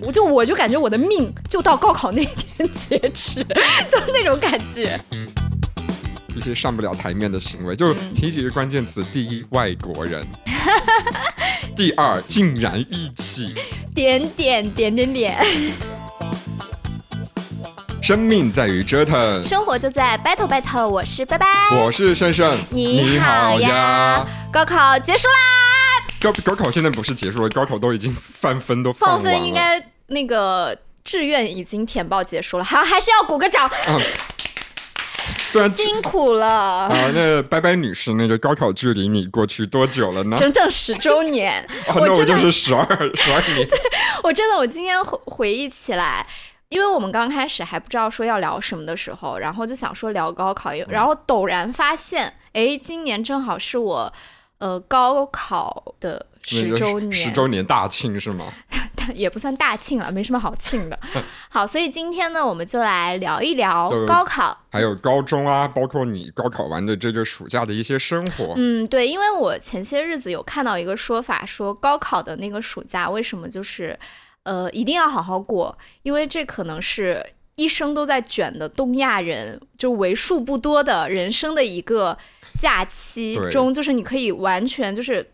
我就我就感觉我的命就到高考那天截止，就那种感觉。一些上不了台面的行为，就提几个关键词：第一，外国人；第二，竟然一起；点点点点点。生命在于折腾，生活就在 battle battle。我是拜拜，我是胜胜，你好呀！高考结束啦！高高考现在不是结束了，高考都已经翻分都放分，应该那个志愿已经填报结束了，好，还是要鼓个掌。虽然辛苦了啊，那拜拜女士，那个高考距离你过去多久了呢？整整十周年。哦，那我就是十二十二年。对，我真的，我今天回回忆起来。因为我们刚开始还不知道说要聊什么的时候，然后就想说聊高考，然后陡然发现，哎，今年正好是我，呃，高考的十周年，十周年大庆是吗？也不算大庆了，没什么好庆的。好，所以今天呢，我们就来聊一聊高考，还有高中啊，包括你高考完的这个暑假的一些生活。嗯，对，因为我前些日子有看到一个说法，说高考的那个暑假为什么就是。呃，一定要好好过，因为这可能是一生都在卷的东亚人，就为数不多的人生的一个假期中，就是你可以完全就是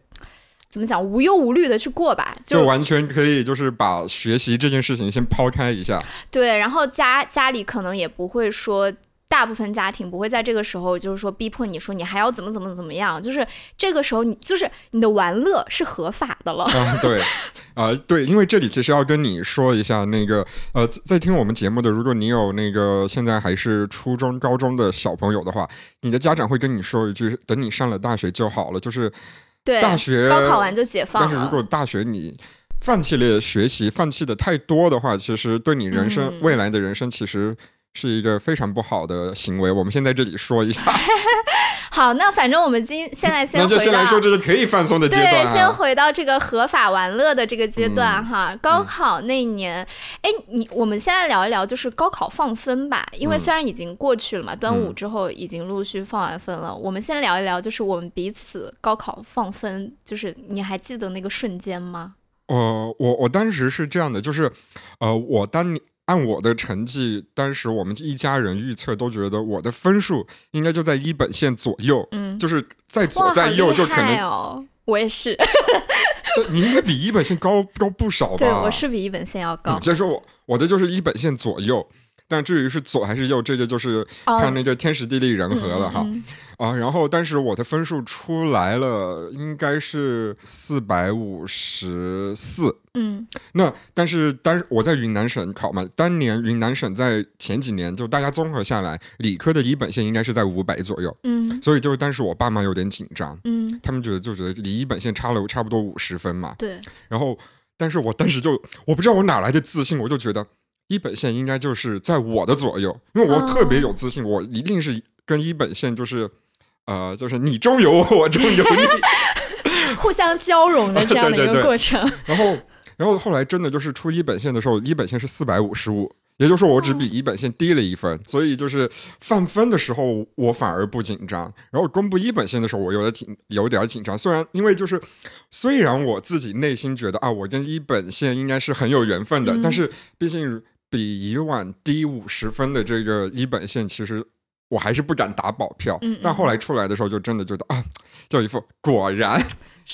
怎么讲无忧无虑的去过吧，就完全可以就是把学习这件事情先抛开一下。对，然后家家里可能也不会说。大部分家庭不会在这个时候，就是说逼迫你说你还要怎么怎么怎么样，就是这个时候你就是你的玩乐是合法的了。啊，对，啊，对，因为这里其实要跟你说一下，那个呃，在听我们节目的，如果你有那个现在还是初中、高中的小朋友的话，你的家长会跟你说一句：等你上了大学就好了，就是对大学高考完就解放。但是如果大学你放弃了学习，放弃的太多的话，其实对你人生未来的人生其实。是一个非常不好的行为，我们先在这里说一下。好，那反正我们今现在先那就先来说这个可以放松的阶段。对，先回到这个合法玩乐的这个阶段哈。高考那年，哎，你我们现在聊一聊就是高考放分吧，因为虽然已经过去了嘛，端午之后已经陆续放完分了。我们先聊一聊，就是我们彼此高考放分，就是你还记得那个瞬间吗？呃，我我当时是这样的，就是呃，我当年。按我的成绩，当时我们一家人预测都觉得我的分数应该就在一本线左右，嗯，就是在左在右就可能。我也是，你应该比一本线高高不少吧？对，我是比一本线要高。接说我我的就是一本线左右。但至于是左还是右，这个就是看那个天时地利人和了哈啊。然后，但是我的分数出来了，应该是四百五十四。嗯，那但是当我在云南省考嘛，当年云南省在前几年就大家综合下来，理科的一本线应该是在五百左右。嗯，所以就是当时我爸妈有点紧张。嗯，他们觉得就觉得离一本线差了差不多五十分嘛。对。然后，但是我当时就我不知道我哪来的自信，我就觉得。一本线应该就是在我的左右，因为我特别有自信，我一定是跟一本线就是，呃，就是你中有我，我中有你，互相交融的这样的一个过程。然后，然后后来真的就是出一本线的时候，一本线是四百五十五。也就是说，我只比一本线低了一分，所以就是放分的时候我反而不紧张，然后公布一本线的时候我有点紧，有点紧张。虽然因为就是虽然我自己内心觉得啊，我跟一本线应该是很有缘分的，但是毕竟比以往低五十分的这个一本线，其实我还是不敢打保票。但后来出来的时候，就真的觉得啊，就一副果然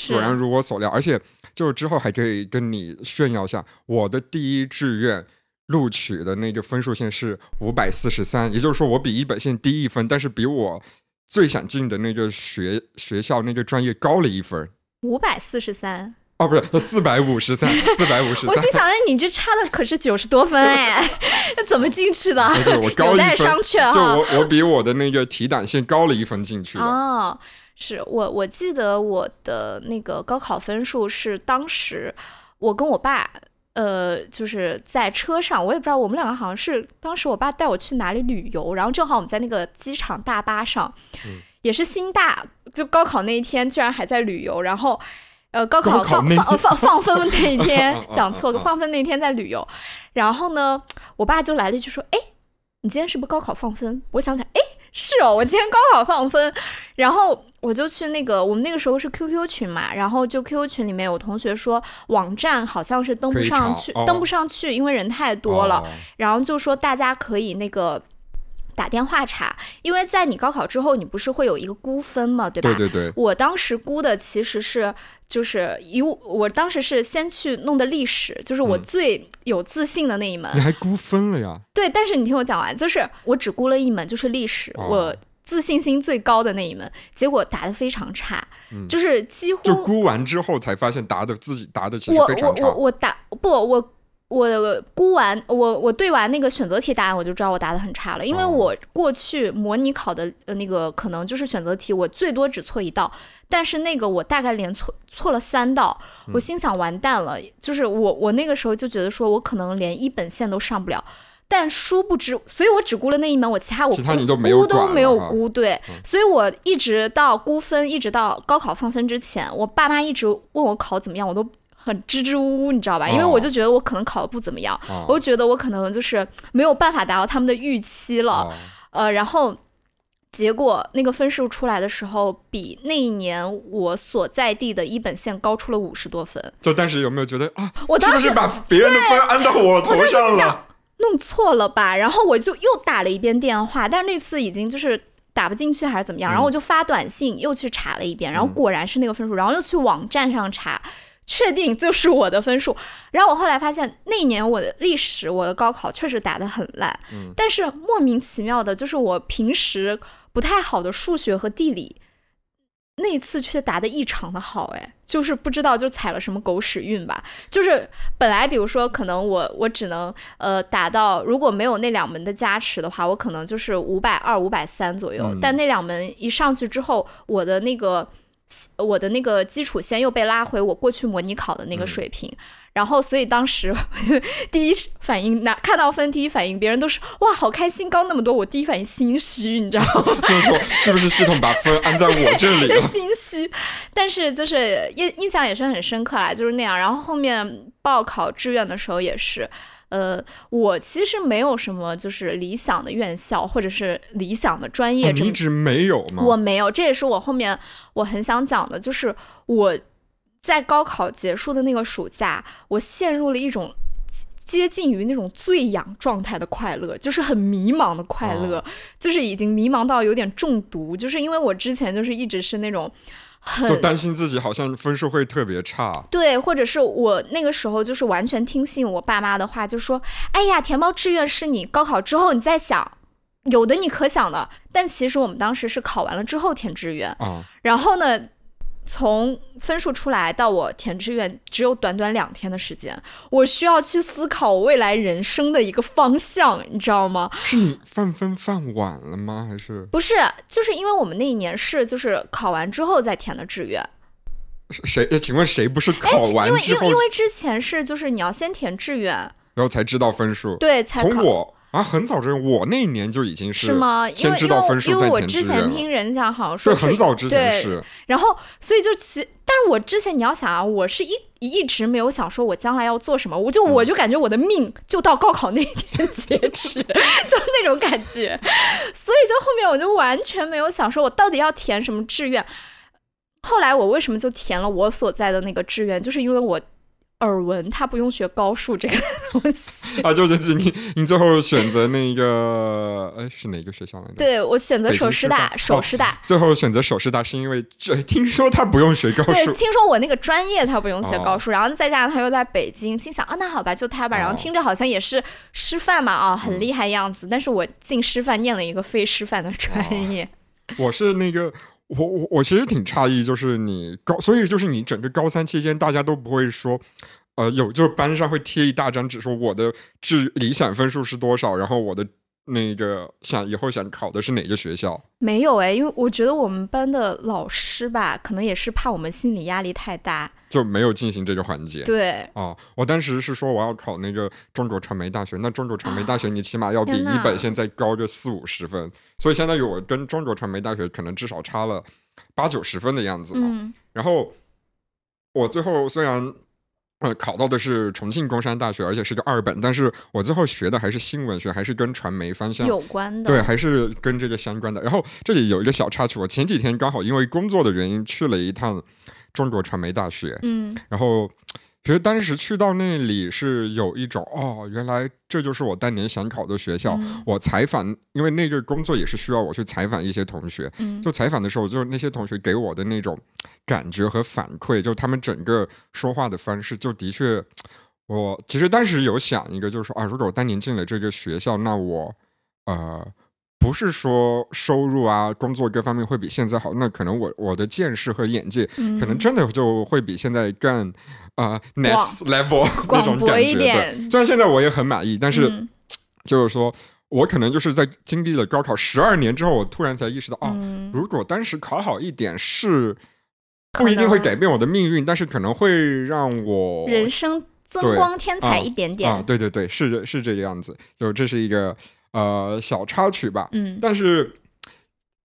果然如我所料，而且就之后还可以跟你炫耀一下我的第一志愿。录取的那个分数线是五百四十三，也就是说我比一本线低一分，但是比我最想进的那个学学校那个专业高了一分。五百四十三？哦，不是，四百五十三，四百五十三。我心想，那你这差的可是九十多分哎，那怎么进去的？我高一分，商榷就我我比我的那个提档线高了一分进去的。哦，是我我记得我的那个高考分数是当时我跟我爸。呃，就是在车上，我也不知道，我们两个好像是当时我爸带我去哪里旅游，然后正好我们在那个机场大巴上，也是新大，就高考那一天居然还在旅游，然后呃，高考放放放放分那一 天讲错了，放分那天在旅游，然后呢，我爸就来了一句说，哎，你今天是不是高考放分？我想想，哎。是哦，我今天高考放分，然后我就去那个我们那个时候是 QQ 群嘛，然后就 QQ 群里面有同学说网站好像是登不上去，哦登不上去，因为人太多了。哦然后就说大家可以那个打电话查，因为在你高考之后，你不是会有一个估分嘛，对吧？对对对，我当时估的其实是，就是以我我当时是先去弄的历史，就是我嗯最有自信的那一门。你还估分了呀？对，但是你听我讲完，就是我只估了一门，就是历史，哦我自信心最高的那一门，结果答的非常差，嗯就是几乎就估完之后才发现答的自己答的其实我非常差我我。我答不我。我估完，我我对完那个选择题答案，我就知道我答的很差了，因为哦。我过去模拟考的呃那个可能就是选择题，我最多只错一道，但是那个我大概连错错了三道，嗯。我心想完蛋了，就是我我那个时候就觉得说我可能连一本线都上不了，但殊不知，所以我只估了那一门，我其他我其他你估都没有估对，所以我一直到估分，一直到高考放分之前，我爸妈一直问我考怎么样，我都很支支吾吾，你知道吧？因为哦我就觉得我可能考的不怎么样，哦我就觉得我可能就是没有办法达到他们的预期了，哦呃，然后。结果那个分数出来的时候，比那一年我所在地的一本线高出了五十多分。就但是有没有觉得啊，我当时是不是把别人的分安到我我头上了？弄错了吧？然后我就又打了一遍电话，但是那次已经就是打不进去还是怎么样，然后我就发短信又去查了一遍，然后果然是那个分数，然后又去网站上查。确定就是我的分数，然后我后来发现那一年我的历史，我的高考确实打得很烂，嗯但是莫名其妙的，就是我平时不太好的数学和地理，那一次却答得异常的好，哎，就是不知道就踩了什么狗屎运吧。就是本来比如说可能我我只能呃达到，如果没有那两门的加持的话，我可能就是五百二、五百三左右。嗯但那两门一上去之后，我的那个我的那个基础线又被拉回我过去模拟考的那个水平。然后，所以当时 第一反应，拿看到分，第一反应，别人都是哇，好开心，高那么多。我第一反应心虚，你知道吗？就是说，是不是系统把分安在我这里？心虚，但是就是印印象也是很深刻啦，就是那样。然后后面报考志愿的时候也是，呃，我其实没有什么就是理想的院校或者是理想的专业，一直没有吗？我没有，这也是我后面我很想讲的，就是我在高考结束的那个暑假，我陷入了一种接近于那种醉氧状态的快乐，就是很迷茫的快乐，哦就是已经迷茫到有点中毒，就是因为我之前就是一直是那种就。担心自己好像分数会特别差。对，或者是我那个时候就是完全听信我爸妈的话，就说：“哎呀，填报志愿是你高考之后你再想，有的你可想的。”但其实我们当时是考完了之后填志愿，啊，然后呢，从分数出来到我填志愿，只有短短两天的时间，我需要去思考我未来人生的一个方向，你知道吗？是你放分放晚了吗？还是不是，就是因为我们那一年是就是考完之后再填的志愿，谁？呃请问谁不是考完因为之后，因为因为之前是就是你要先填志愿，然后才知道分数？对，才考。从我啊很早之前，我那一年就已经是吗？因先知道为因为我分数再因为我之填志愿了。前听人讲，好像说对，很早之前是。然后，所以就其，但是我之前你要想啊，我是一一直没有想说我将来要做什么，我就嗯我就感觉我的命就到高考那一天 截止，就那种感觉。所以就后面我就完全没有想说我到底要填什么志愿。后来我为什么就填了我所在的那个志愿，就是因为我耳闻他不用学高数这个东西。啊，就是你，你最后选择那个，哎，是哪个学校来着？，对我选择首师大，首师大。最后选择首师大是因为这听说他不用学高数对，听说我那个专业他不用学哦高数，然后再加上他又在北京，心想啊，那好吧，就他吧。然后哦听着好像也是师范嘛，啊，很嗯厉害样子。但是我进师范念了一个非师范的专业，我是那个。我我我其实挺诧异，就是你高，所以就是你整个高三期间，大家都不会说，呃，有就是班上会贴一大张纸，说我的志理想分数是多少，然后我的那个想以后想考的是哪个学校。没有哎，因为我觉得我们班的老师吧，可能也是怕我们心理压力太大。就没有进行这个环节。对，哦，我当时是说我要考那个中国传媒大学，那中国传媒大学你起码要比一本线再高个四五十分，所以相当于我跟中国传媒大学可能至少差了八九十分的样子嘛。嗯然后我最后虽然呃，考到的是重庆工商大学，而且是个二本，但是我最后学的还是新闻学，还是跟传媒方向有关的。对，还是跟这个相关的。然后这里有一个小插曲，我前几天刚好因为工作的原因去了一趟中国传媒大学，嗯然后其实当时去到那里是有一种哦，原来这就是我当年想考的学校。嗯我采访，因为那个工作也是需要我去采访一些同学，嗯就采访的时候，就是那些同学给我的那种感觉和反馈，就他们整个说话的方式，就的确，我其实当时有想一个，就是说啊，如果我当年进了这个学校，那我呃。不是说收入啊、工作各方面会比现在好，那可能我我的见识和眼界，嗯，可能真的就会比现在更呃 next level 那种感觉。对，虽然现在我也很满意，但是嗯。就是说我可能就是在经历了高考十二年之后，我突然才意识到，哦，嗯，如果当时考好一点是不一定会改变我的命运，但是可能会让我人生增光添彩啊一点点。啊，对对对，是这是这个样子，就这是一个呃小插曲吧。嗯但是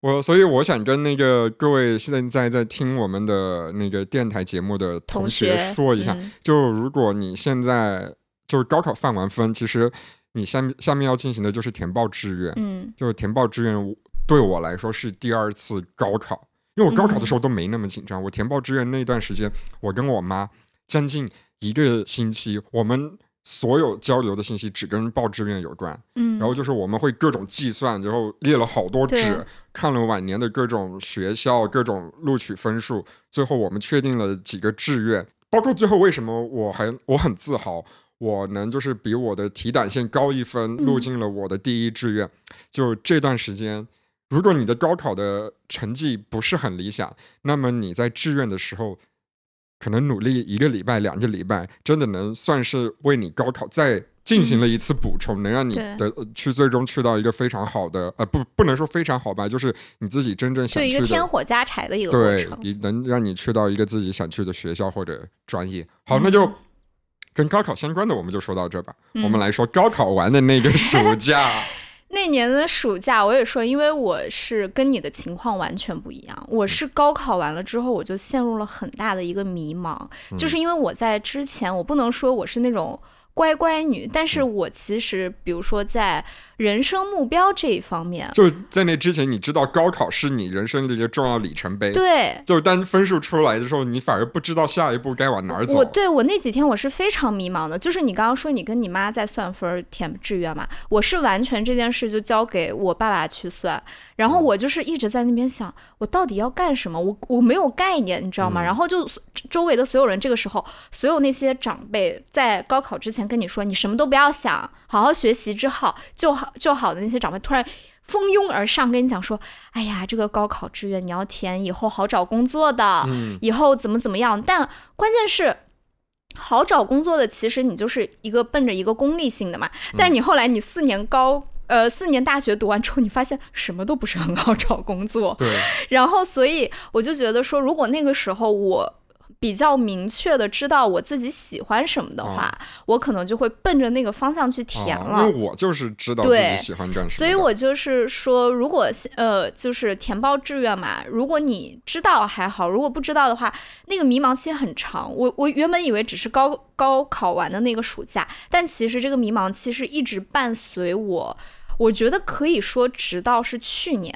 我所以我想跟那个各位现在在听我们的那个电台节目的同同学学说一下，嗯就如果你现在就是高考放完分，其实你下面下面要进行的就是填报志愿，嗯就是填报志愿对我来说是第二次高考，因为我高考的时候都没那么紧张，我填报志愿那段时间，我跟我妈将近一个星期，我们。所有交流的信息只跟报志愿有关，嗯，然后就是我们会各种计算，然后列了好多纸，看了往年的各种学校、各种录取分数，最后我们确定了几个志愿，包括最后为什么我还我很自豪，我能就是比我的提档线高一分，录嗯进了我的第一志愿。就这段时间，如果你的高考的成绩不是很理想，那么你在志愿的时候。可能努力一个礼拜、两个礼拜，真的能算是为你高考再进行了一次补充，能让你的呃去最终去到一个非常好的呃不不能说非常好吧，就是你自己真正想去的一个天火加柴的一个过对能让你去到一个自己想去的学校或者专业。好，嗯那就跟高考相关的，我们就说到这吧。我们嗯。来说高考完的那个暑假，那年的暑假，我也说，因为我是跟你的情况完全不一样，嗯。我是高考完了之后，我就陷入了很大的一个迷茫，嗯。就是因为我在之前，我不能说我是那种乖乖女，但是嗯。我其实，比如说在人生目标这一方面，就是在那之前，你知道高考是你人生的一个重要里程碑。对。就是当分数出来的时候，你反而不知道下一步该往哪儿走。我对我那几天我是非常迷茫的，就是你刚刚说你跟你妈在算分儿填志愿嘛，我是完全这件事就交给我爸爸去算，然后我就是一直在那边想，我到底要干什么，我我没有概念，你知道吗？嗯然后就周围的所有人，这个时候所有那些长辈在高考之前跟你说你什么都不要想，好好学习之后就好就好的那些长辈，突然蜂拥而上跟你讲说，哎呀，这个高考志愿你要填，以后好找工作的，嗯，以后怎么怎么样。但关键是，好找工作的其实你就是一个奔着一个功利性的嘛。但是你后来你四年高呃四年大学读完之后，你发现什么都不是很好找工作。对，然后所以我就觉得说，如果那个时候我。比较明确的知道我自己喜欢什么的话，我可能就会奔着那个方向去填了。哦因为我就是知道自己喜欢干什么。所以我就是说，如果呃，就是填报志愿嘛，如果你知道还好，如果不知道的话，那个迷茫期很长。我我原本以为只是高高考完的那个暑假，但其实这个迷茫期是一直伴随我。我觉得可以说，直到是去年，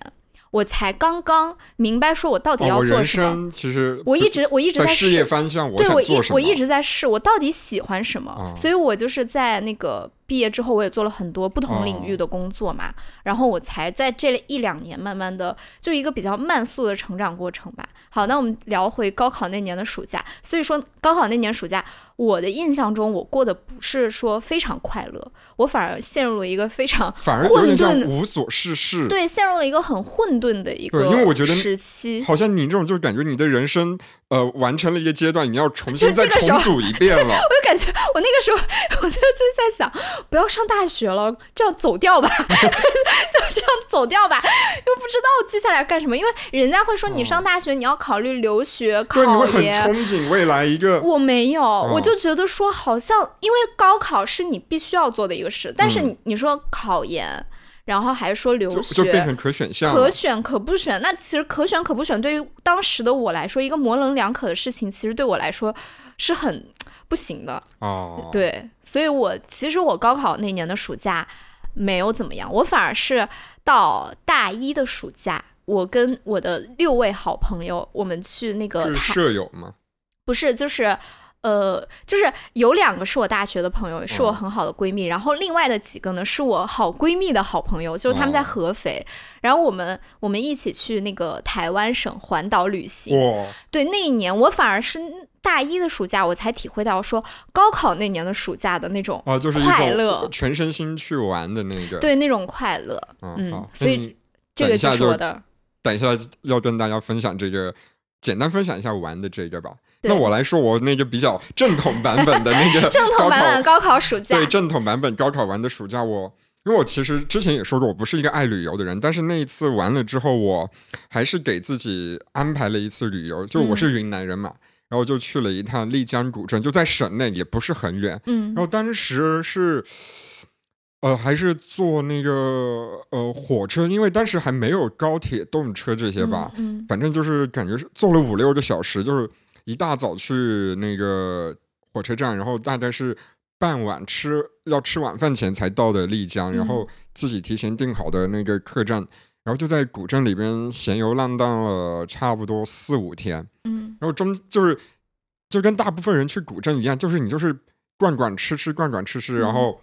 我才刚刚明白说我到底要做什么。生其实我一直我一直在在事业试方向，我对我想做什么？一我一直在试，我到底喜欢什么？哦所以我就是在那个毕业之后，我也做了很多不同领域的工作嘛，然后我才在这一两年慢慢的就一个比较慢速的成长过程吧。好，那我们聊回高考那年的暑假。所以说，高考那年暑假，我的印象中我过得不是说非常快乐，我反而陷入了一个非常 反而混沌，无所事事。对，陷入了一个很混沌的一个对因为我觉得时期。好像你这种就感觉你的人生呃完成了一个阶段，你要重新再重组一遍了。我就感觉我那个时候，我就就在想，不要上大学了，这样走掉吧，就这样走掉吧，又不知道接下来干什么，因为人家会说你上大学你要考虑留学、对，你考会很研。憧憬未来一个。我没有，哦我就觉得说，好像因为高考是你必须要做的一个事，但是嗯你你说考研，然后还说留学，就变成可选项。可选可不选，那其实可选可不选，对于当时的我来说，一个模棱两可的事情，其实对我来说是很不行的。哦，对，所以我其实我高考那年的暑假没有怎么样，我反而是到大一的暑假，我跟我的六位好朋友，我们去那个是，舍友吗？不是就是。呃，就是有两个是我大学的朋友，是我哦很好的闺蜜，然后另外的几个呢是我好闺蜜的好朋友，就是他们在哦合肥，然后我们我们一起去那个台湾省环岛旅行，哇，对，那一年我反而是大一的暑假，我才体会到说高考那年的暑假的那种哦，就是一快乐全身心去玩的那个。，对那种快乐。嗯，所以这个就就是我的。等一下要跟大家分享这个，简单分享一下玩的这个吧。对。那我来说，我那个比较正统版本的那个 正统版本高高考暑假，对，正统版本高考完的暑假，我因为我其实之前也说过，我不是一个爱旅游的人，但是那一次完了之后，我还是给自己安排了一次旅游，就我嗯。是云南人嘛，然后就去了一趟丽江古镇，就在省内，也不是很远。嗯。然后当时是，呃，还是坐那个呃火车，因为当时还没有高铁、动车这些吧，嗯。反正就是感觉是坐了五六个小时，就是一大早去那个火车站，然后大概是傍晚吃要吃晚饭前才到的丽江，然后自己提前订好的那个客栈，然后就在古镇里边闲游浪荡了差不多四五天，嗯。然后中就是就跟大部分人去古镇一样，就是你就是逛逛吃吃，逛逛吃吃，然后、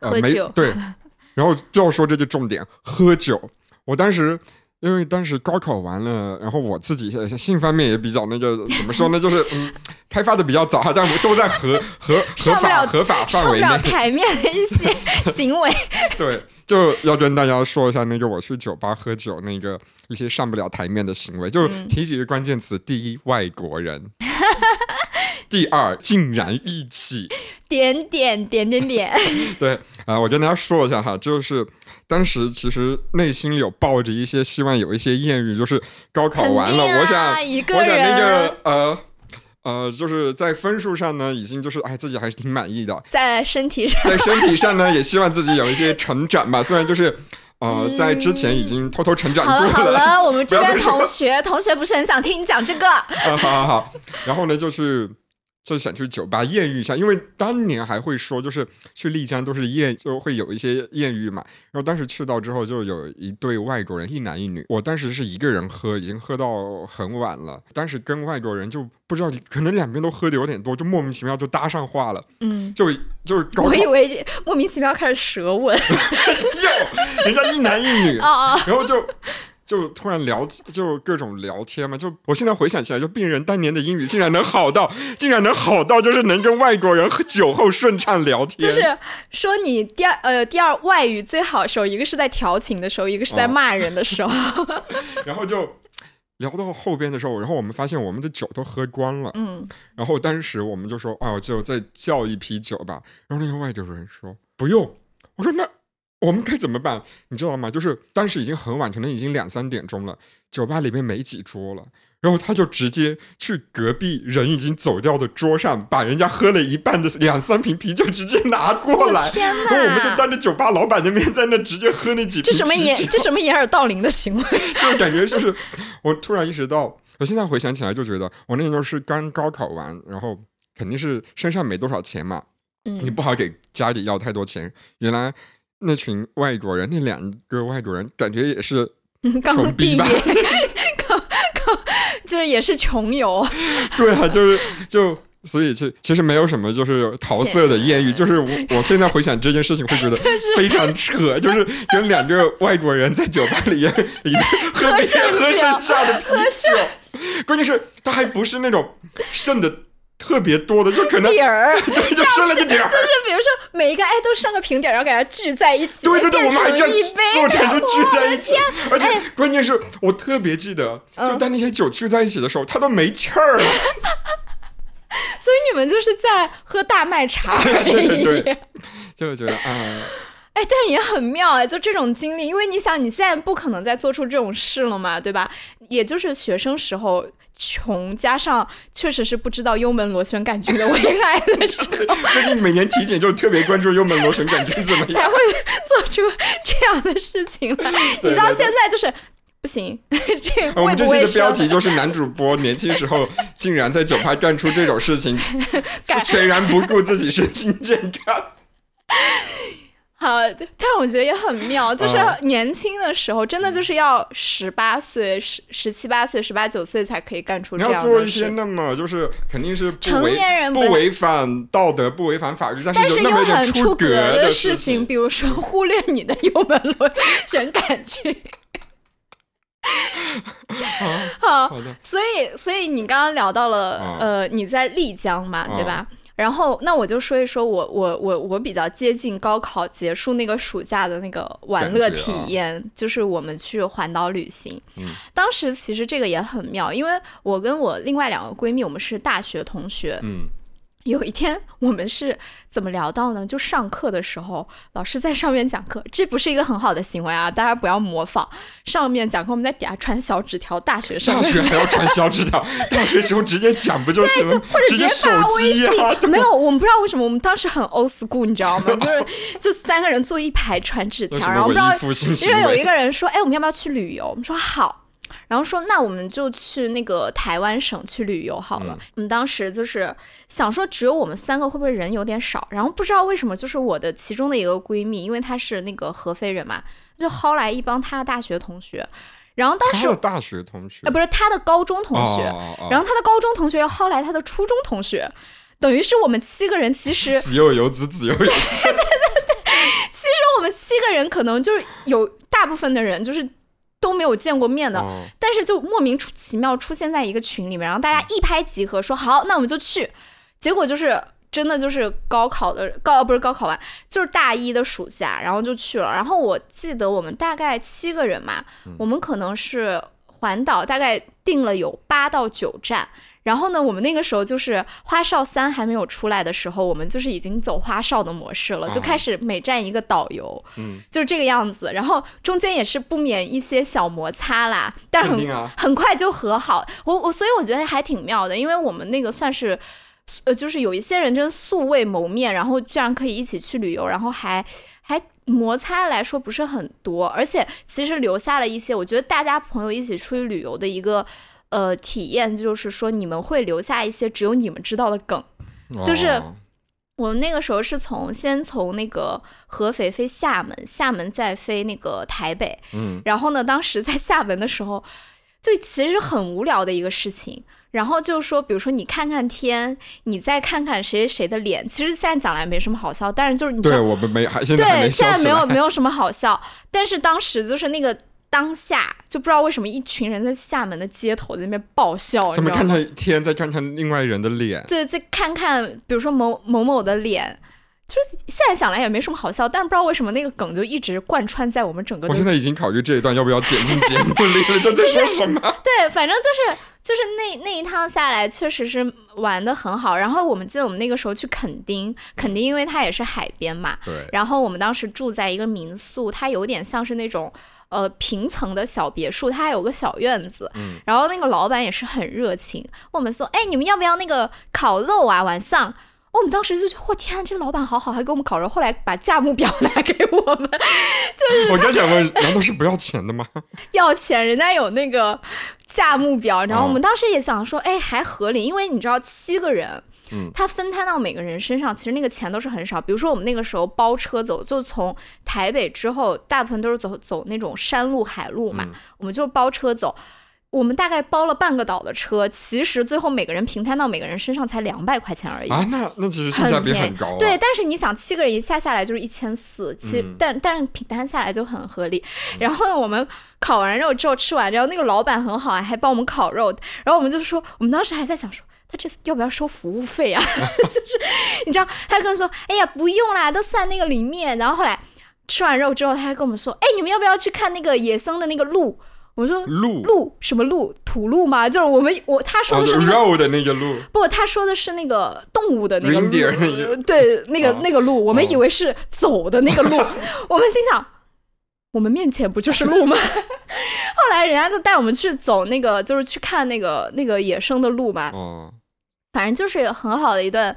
呃没对，然后就要说这个重点，喝酒。我当时因为当时高考完了，然后我自己呃性方面也比较那个怎么说呢，就是嗯开发的比较早，但我都在合合合法合法范围内了。台面的一些 行为。对，就要跟大家说一下那个我去酒吧喝酒那个一些上不了台面的行为，就嗯提几个关键词：第一，外国人；第二，竟然一起。点点点点点，对啊、我跟大家说一下哈，就是当时其实内心有抱着一些希望，有一些艳遇，就是高考完了，啊我想一个我想那个呃。呃，就是在分数上呢，已经就是哎，自己还是挺满意的。在身体上，在身体上呢，也希望自己有一些成长吧。虽然就是呃，在之前已经偷偷成长好了好了，我们这边 同学同学不是很想听你讲这个。啊，好好好。然后呢，就去就想去酒吧艳遇一下，因为当年还会说，就是去丽江都是艳，就会有一些艳遇嘛。然后当时去到之后，就有一对外国人，一男一女。我当时是一个人喝，已经喝到很晚了。当时跟外国人就不知道，可能两边都喝的有点多，就莫名其妙就搭上话了，嗯，就就是搞我以为莫名其妙开始舌吻。哟，人家一男一女，哦哦，然后就就突然聊，就各种聊天嘛。就我现在回想起来，就病人当年的英语竟然能好到，竟然能好到，就是能跟外国人喝酒后顺畅聊天。就是说你第二呃第二外语最好的时候，一个是在调情的时候，一个是在哦骂人的时候。然后就聊到后边的时候，然后我们发现我们的酒都喝光了。嗯，然后当时我们就说，哦，就再叫一批酒吧。然后那个外国人说不用。我说那我们该怎么办？你知道吗？就是当时已经很晚，可能已经两三点钟了，酒吧里面没几桌了。然后他就直接去隔壁人已经走掉的桌上，把人家喝了一半的两三瓶啤酒直接拿过来。天然后我们就！当着酒吧老板的面在那直接喝那几瓶这什么掩这什么掩耳盗铃的行为？就感觉就是，我突然意识到，我现在回想起来就觉得，我那时候是刚高考完，然后肯定是身上没多少钱嘛，嗯你嗯，不好给家里要太多钱。原来那群外国人，那两个外国人，感觉也是 刚穷逼吧毕业，刚刚就是也是穷游。对啊，就是就。所以其其实没有什么就是桃色的艳遇，就是我我现在回想这件事情会觉得非常扯，就是跟两个外国人在酒吧里面里面喝喝剩下的啤酒，关键是他还不是那种剩的特别多的，就可能底儿，对，就剩了个点儿。就是比如说每一个哎都上个平底儿，然后给它聚在一起，对对对，我们还这样。做成就聚在一起，而且哎关键是我特别记得，就嗯当那些酒聚在一起的时候，它都没气儿了。所以你们就是在喝大麦茶。对对对就觉得啊，哎，但是也很妙哎，就这种经历，因为你想你现在不可能再做出这种事了嘛，对吧？也就是学生时候穷，加上确实是不知道幽门螺旋杆菌的危害的时候，最近每年体检就特别关注幽门螺旋杆菌怎么样。才会做出这样的事情来。你到现在就是不行，这我们这期的标题就是男主播年轻时候竟然在酒吧干出这种事情，全然不顾自己身心健康。好，但是我觉得也很妙，就是嗯年轻的时候，真的就是要十八岁、十十七八岁、十八九岁才可以干出你这样的要做一些。那么就是肯定是成年人不违反道德、不违反法律，但但是又是有那么一点很出格的事情，比如说忽略你的油门螺旋杆菌。好，好的，所以，所以你刚刚聊到了，嗯呃，你在丽江嘛，嗯对吧？然后，那我就说一说我我我我比较接近高考结束那个暑假的那个玩乐体验，就是我们去环岛旅行。嗯当时其实这个也很妙，因为我跟我另外两个闺蜜，我们是大学同学。嗯，有一天我们是怎么聊到呢？就上课的时候，老师在上面讲课，这不是一个很好的行为啊，大家不要模仿。上面讲课，我们在底下传小纸条，大学上大学还要传小纸条，大学时候直接讲不就行了？或者直接手机呀、信，没有，我们不知道为什么，我们当时很 old school，你知道吗？就是就三个人坐一排传纸条，然后不知道因为有一？个人说，哎，我们要不要去旅游？我们说好。然后说，那我们就去那个台湾省去旅游好了。我们当时就是想说，只有我们三个会不会人有点少？然后不知道为什么，就是我的其中的一个闺蜜，因为她是那个合肥人嘛，就薅来一帮她的大学同学。然后当时他的大学同学呃，不是她的高中同学，哦哦哦然后她的高中同学又薅来她的初中同学，等于是我们七个人，其实子又游子，子又有子，其实我们七个人可能就是有大部分的人就是都没有见过面的，哦但是就莫名出其妙出现在一个群里面，然后大家一拍即合，说好，那我们就去。结果就是真的就是高考的高呃不是高考完，就是大一的暑假，然后就去了。然后我记得我们大概七个人嘛，我们可能是环岛，大概定了有八到九站。然后呢，我们那个时候就是花少三还没有出来的时候，我们就是已经走花少的模式了，就啊开始每站一个导游，嗯，就是这个样子。然后中间也是不免一些小摩擦啦，但很啊，很快就和好。我我所以我觉得还挺妙的，因为我们那个算是。呃，就是有一些人真素未谋面，然后居然可以一起去旅游，然后还还摩擦来说不是很多，而且其实留下了一些，我觉得大家朋友一起出去旅游的一个呃体验，就是说你们会留下一些只有你们知道的梗。就是哦我们那个时候是从先从那个合肥飞厦门，厦门再飞那个台北，嗯，然后呢，当时在厦门的时候，就其实很无聊的一个事情。然后就是说，比如说你看看天，你再看看谁谁谁的脸，其实现在讲来没什么好笑，但是就是你，对我们没还现在还对，现在没有没有什么好笑，但是当时就是那个当下，就不知道为什么一群人在厦门的街头在那边爆笑，你咱们看？看天，再看看另外人的脸，对，再看看，比如说某某某的脸。就是现在想来也没什么好笑，但是不知道为什么那个梗就一直贯穿在我们整个我现在已经考虑这一段要不要剪进节目里了，这在说什么？对，反正就是就是那那一趟下来，确实是玩的很好。然后我们记得我们那个时候去垦丁，垦丁因为它也是海边嘛，对，然后我们当时住在一个民宿，它有点像是那种呃平层的小别墅，它还有个小院子。嗯，然后那个老板也是很热情，问我们说：“哎，你们要不要那个烤肉啊？晚上？”我们当时就觉得，我天啊，这老板好好，还给我们烤肉。后来把价目表 拿给我们，就是我刚想问，难道是不要钱的吗？要钱，人家有那个价目表，然后哦我们当时也想说，哎，还合理，因为你知道七个人，嗯他分摊到每个人身上，其实那个钱都是很少。比如说我们那个时候包车走，就从台北之后，大部分都是走走那种山路、海路嘛，嗯我们就是包车走。我们大概包了半个岛的车，其实最后每个人平摊到每个人身上才两百块钱而已。啊，那那其实性价比便宜很高、啊。对，但是你想，七个人一下下来就是一千四，其实、嗯但但是平摊下来就很合理。然后呢，我们烤完肉之后吃完之后，那个老板很好啊，还帮我们烤肉。然后我们就说，我们当时还在想说。他这要不要收服务费啊？就是你知道，他跟我说：“哎呀，不用啦，都算那个里面。”然后后来吃完肉之后，他还跟我们说：“哎，你们要不要去看那个野生的那个鹿？”我说：“鹿鹿什么鹿？土鹿吗？就是我们我他说哦的是那个肉的那个鹿，不，他说的是那个动物的那个对，那个、哦那个鹿，我们哦以为是走的那个鹿，我们心想，我们面前不就是鹿吗？后来人家就带我们去走那个，就是去看那个那个野生的鹿嘛，哦，反正就是很好的一段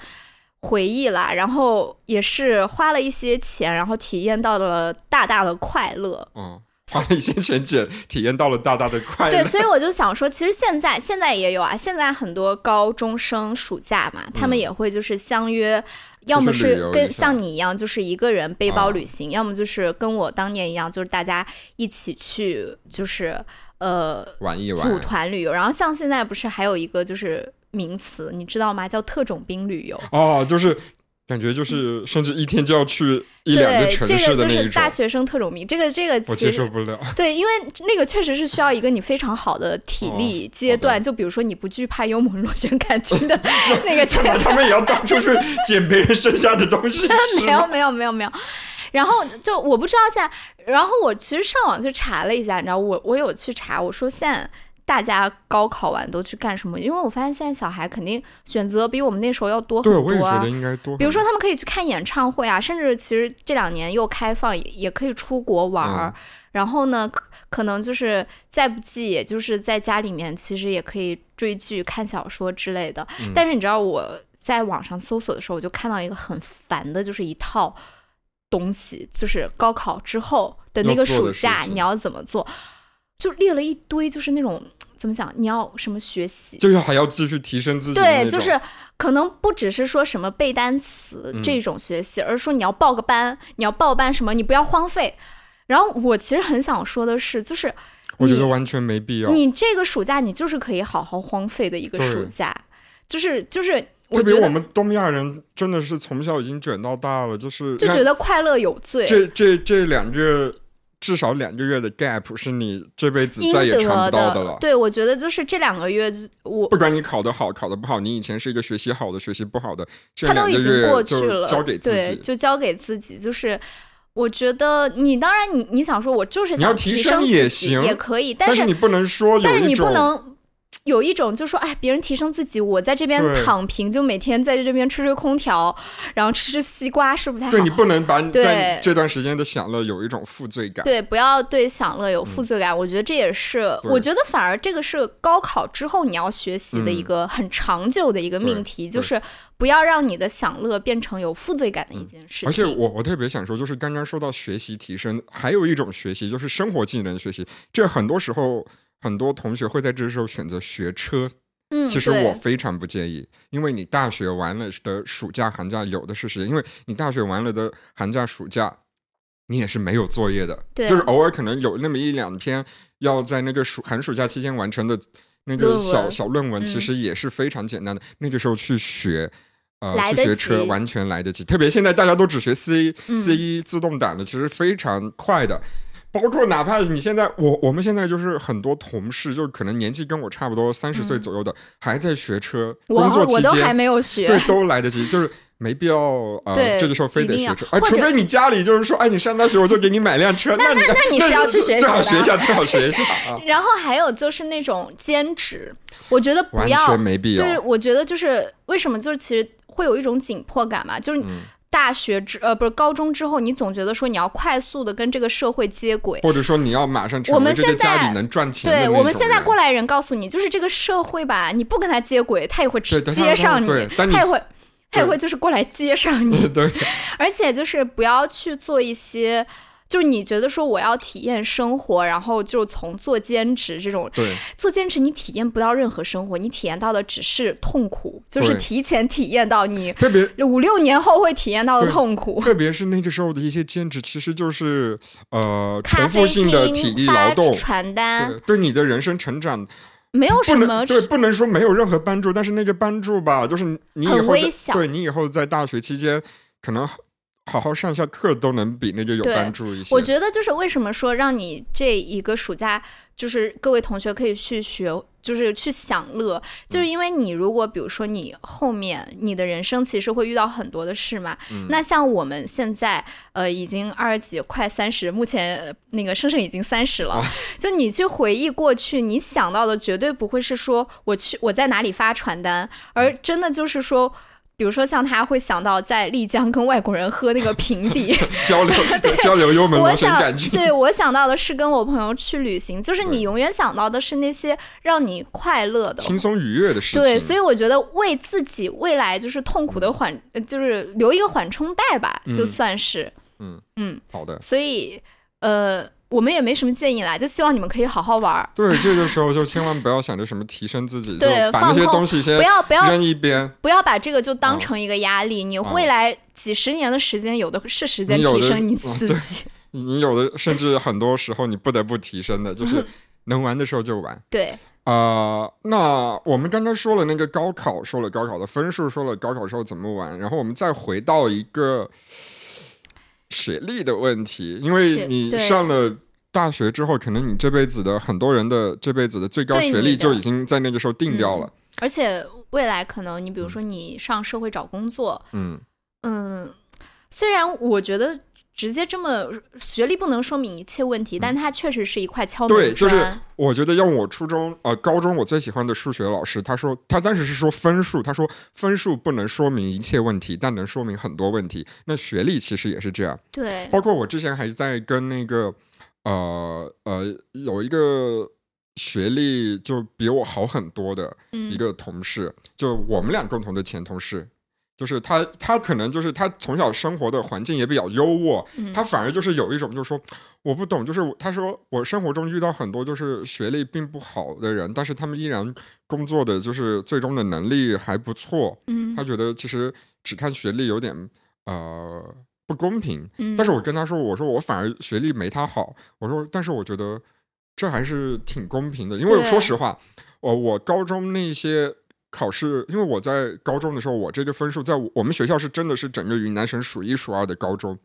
回忆啦。然后也是花了一些钱，然后体验到了大大的快乐。哦，花了一些钱减，体验到了大大的快乐。对，所以我就想说，其实现在现在也有啊，现在很多高中生暑假嘛，他们也会就是相约，要么是跟像你一样，就是一个人背包啊旅行，要么就是跟我当年一样，就是大家一起去，就是呃玩一玩组团旅游。然后像现在不是还有一个就是名词，你知道吗？叫特种兵旅游。哦，就是感觉就是甚至一天就要去一两个，城这个就市的那一种，是大学生特种兵，这个这个我接受不了。对，因为那个确实是需要一个你非常好的体力阶段，就比如说你不惧怕幽门螺旋杆菌的 那个阶段，他们也要到处去捡别人剩下的东西 没有？没有没有没有。然后就我不知道现在，然后我其实上网去查了一下，你知道我我有去查，我说现在大家高考完都去干什么？因为我发现现在小孩肯定选择比我们那时候要多很，多、啊。我也觉得应该多。比如说，他们可以去看演唱会啊，甚至其实这两年又开放，也也可以出国玩儿。嗯然后呢，可可能就是再不济，也就是在家里面，其实也可以追剧、看小说之类的。嗯但是你知道，我在网上搜索的时候，我就看到一个很烦的，就是一套东西，就是高考之后的那个暑假你要怎么做，就列了一堆，就是那种 怎么讲，你要什么学习，就是还要继续提升自己对，就是可能不只是说什么背单词嗯。这种学习，而是说你要报个班，你要报班什么，你不要荒废。然后我其实很想说的是，就是我觉得完全没必要。你这个暑假你就是可以好好荒废的一个暑假，就是就是我特别觉得我们东亚人真的是从小已经卷到大了，就是就觉得快乐有罪，这这这两个月至少两个月的 gap 是你这辈子再也尝不到的了。对，我觉得就是这两个月我不管你考得好，考得不好，你以前是一个学习好的，学习不好的，这他都已经两个月过去了，就交给自对，己。就交给自己，就是。我觉得你当然你你想说，我就是你要想提升也行也可以，但是但你不能说有但是你不能有一种就是说，哎，别人提升自己，我在这边躺平，就每天在这边吹吹空调，然后吃吃西瓜，是不太好。对你不能把你在这段时间的享乐有一种负罪感。对，不要对享乐有负罪感。我觉得这也是，我觉得反而这个是高考之后你要学习的一个很长久的一个命题，嗯就是不要让你的享乐变成有负罪感的一件事情。而且我我特别想说，就是刚刚说到学习提升，还有一种学习就是生活技能学习。这很多时候很多同学会在这时候选择学车，嗯，其实我非常不建议，因为你大学完了的暑假、寒假有的是时间，因为你大学完了的寒假、暑假，你也是没有作业的，对啊就是偶尔可能有那么一两篇要在那个暑寒暑假期间完成的那个小小论文，嗯其实也是非常简单的。那个时候去学。呃，去学车完全来得及，特别现在大家都只学 C 嗯 C 一自动挡的，其实非常快的。包括哪怕你现在，我我们现在就是很多同事，就可能年纪跟我差不多，三十岁左右的，还在学车，我工作期我都还间，没有学，对，都来得及，就是没必要呃，这个时候非得学车，哎，除非你家里就是说，哎，你上大学我就给你买辆车，那你那你是要去学习最好学一下，最好学一下 啊，然后还有就是那种兼职，我觉得不完要全没必要。对，要。我觉得就是为什么就是其实会有一种紧迫感嘛，就是嗯大学之呃不是高中之后，你总觉得说你要快速的跟这个社会接轨。或者说你要马上成我为这个们现在家里能赚钱的对我们现在过来人告诉你，就是这个社会吧，你不跟他接轨，他也会接上你，对他也会他也会就是过来接上你，对，而且就是不要去做一些。就是你觉得说我要体验生活，然后就从做兼职这种对。做兼职，你体验不到任何生活，你体验到的只是痛苦，就是提前体验到你特别五六年后会体验到的痛苦。特别是那个时候的一些兼职，其实就是呃重复性的体力劳动，传单对对你的人生成长没有什么对不能说没有任何帮助，但是那个帮助吧，就是你以很后对你以后在大学期间可能好好上下课都能比那个有帮助一些。我觉得就是为什么说让你这一个暑假，就是各位同学可以去学，就是去享乐，嗯就是因为你如果比如说你后面你的人生其实会遇到很多的事嘛。嗯那像我们现在呃已经二十几快三十，目前呃那个生生已经三十了，啊 就你去回忆过去，你想到的绝对不会是说我去我在哪里发传单，而真的就是说。比如说，像他会想到在丽江跟外国人喝那个平底，交流 交流幽门我螺旋想杆菌，对我想到的是跟我朋友去旅行，就是你永远想到的是那些让你快乐的。轻松愉悦的事情。对，所以我觉得为自己未来就是痛苦的缓，呃就是留一个缓冲带吧，就嗯算是。嗯嗯，好的，所以呃，我们也没什么建议啦，就希望你们可以好好玩儿，对，这个时候就千万不要想着什么提升自己，就对把那些东西先不要不要扔一边。不要把这个就当嗯成一个压力。你嗯未来几十年的时间，有的是时间提升你自己。你 你有的甚至很多时候你不得不提升的，就是 能玩的时候就玩。对，啊，那我们刚刚说了那个高考，说了高考的分数，说了高考时候怎么玩，然后我们再回到一个学历的问题，因为你上了大学之后，可能你这辈子的很多人的这辈子的最高学历就已经在那个时候定掉了。而且未来可能你比如说你上社会找工作，嗯，嗯，虽然我觉得。直接这么学历不能说明一切问题，但它确实是一块敲门砖对，就是我觉得用我初中呃高中我最喜欢的数学老师，他说他当时是说分数，他说分数不能说明一切问题，但能说明很多问题。那学历其实也是这样。对，包括我之前还在跟那个呃呃有一个学历就比我好很多的一嗯个同事，就我们俩共同的前同事。就是他，他可能就是他从小生活的环境也比较优渥，嗯。他反而就是有一种就是说我不懂，就是他说我生活中遇到很多就是学历并不好的人，但是他们依然工作的就是最终的能力还不错，嗯。他觉得其实只看学历有点呃不公平，嗯，但是我跟他说，我说我反而学历没他好，我说但是我觉得这还是挺公平的，因为说实话，我我高中那些考试，因为我在高中的时候，我这个分数在我我们学校是真的是整个云南省数一数二的高中，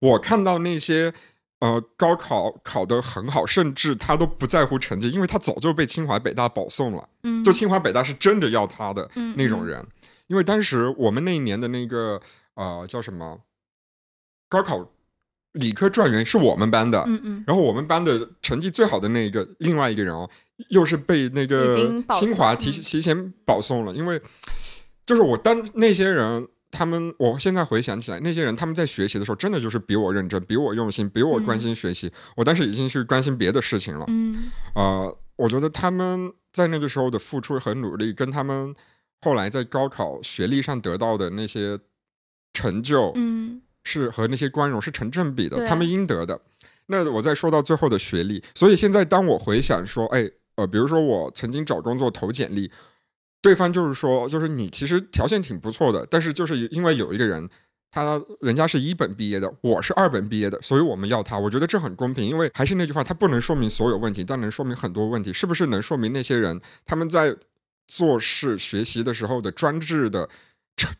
我看到那些。呃，高考考得很好，甚至他都不在乎成绩，因为他早就被清华北大保送了。嗯就清华北大是真的要他的那种人，因为当时我们那一年的那个呃叫什么高考理科状元是我们班的，嗯嗯然后我们班的成绩最好的那一个另外一个人哦，又是被那个清华提提前保送了，因为就是我当那些人。他们，我现在回想起来，那些人他们在学习的时候，真的就是比我认真，比我用心，比我关嗯心学习。我当时已经去关心别的事情了。嗯呃，我觉得他们在那个时候的付出和努力，跟他们后来在高考学历上得到的那些成就，嗯是和那些光荣是成正比的，他们应得的。那我再说到最后的学历，所以现在当我回想说，哎，呃，比如说我曾经找工作投简历，对方就是说，就是你其实条件挺不错的，但是就是因为有一个人。他人家是一本毕业的，我是二本毕业的，所以我们要他。我觉得这很公平，因为还是那句话，他不能说明所有问题，但能说明很多问题。是不是能说明那些人他们在做事、学习的时候的专制的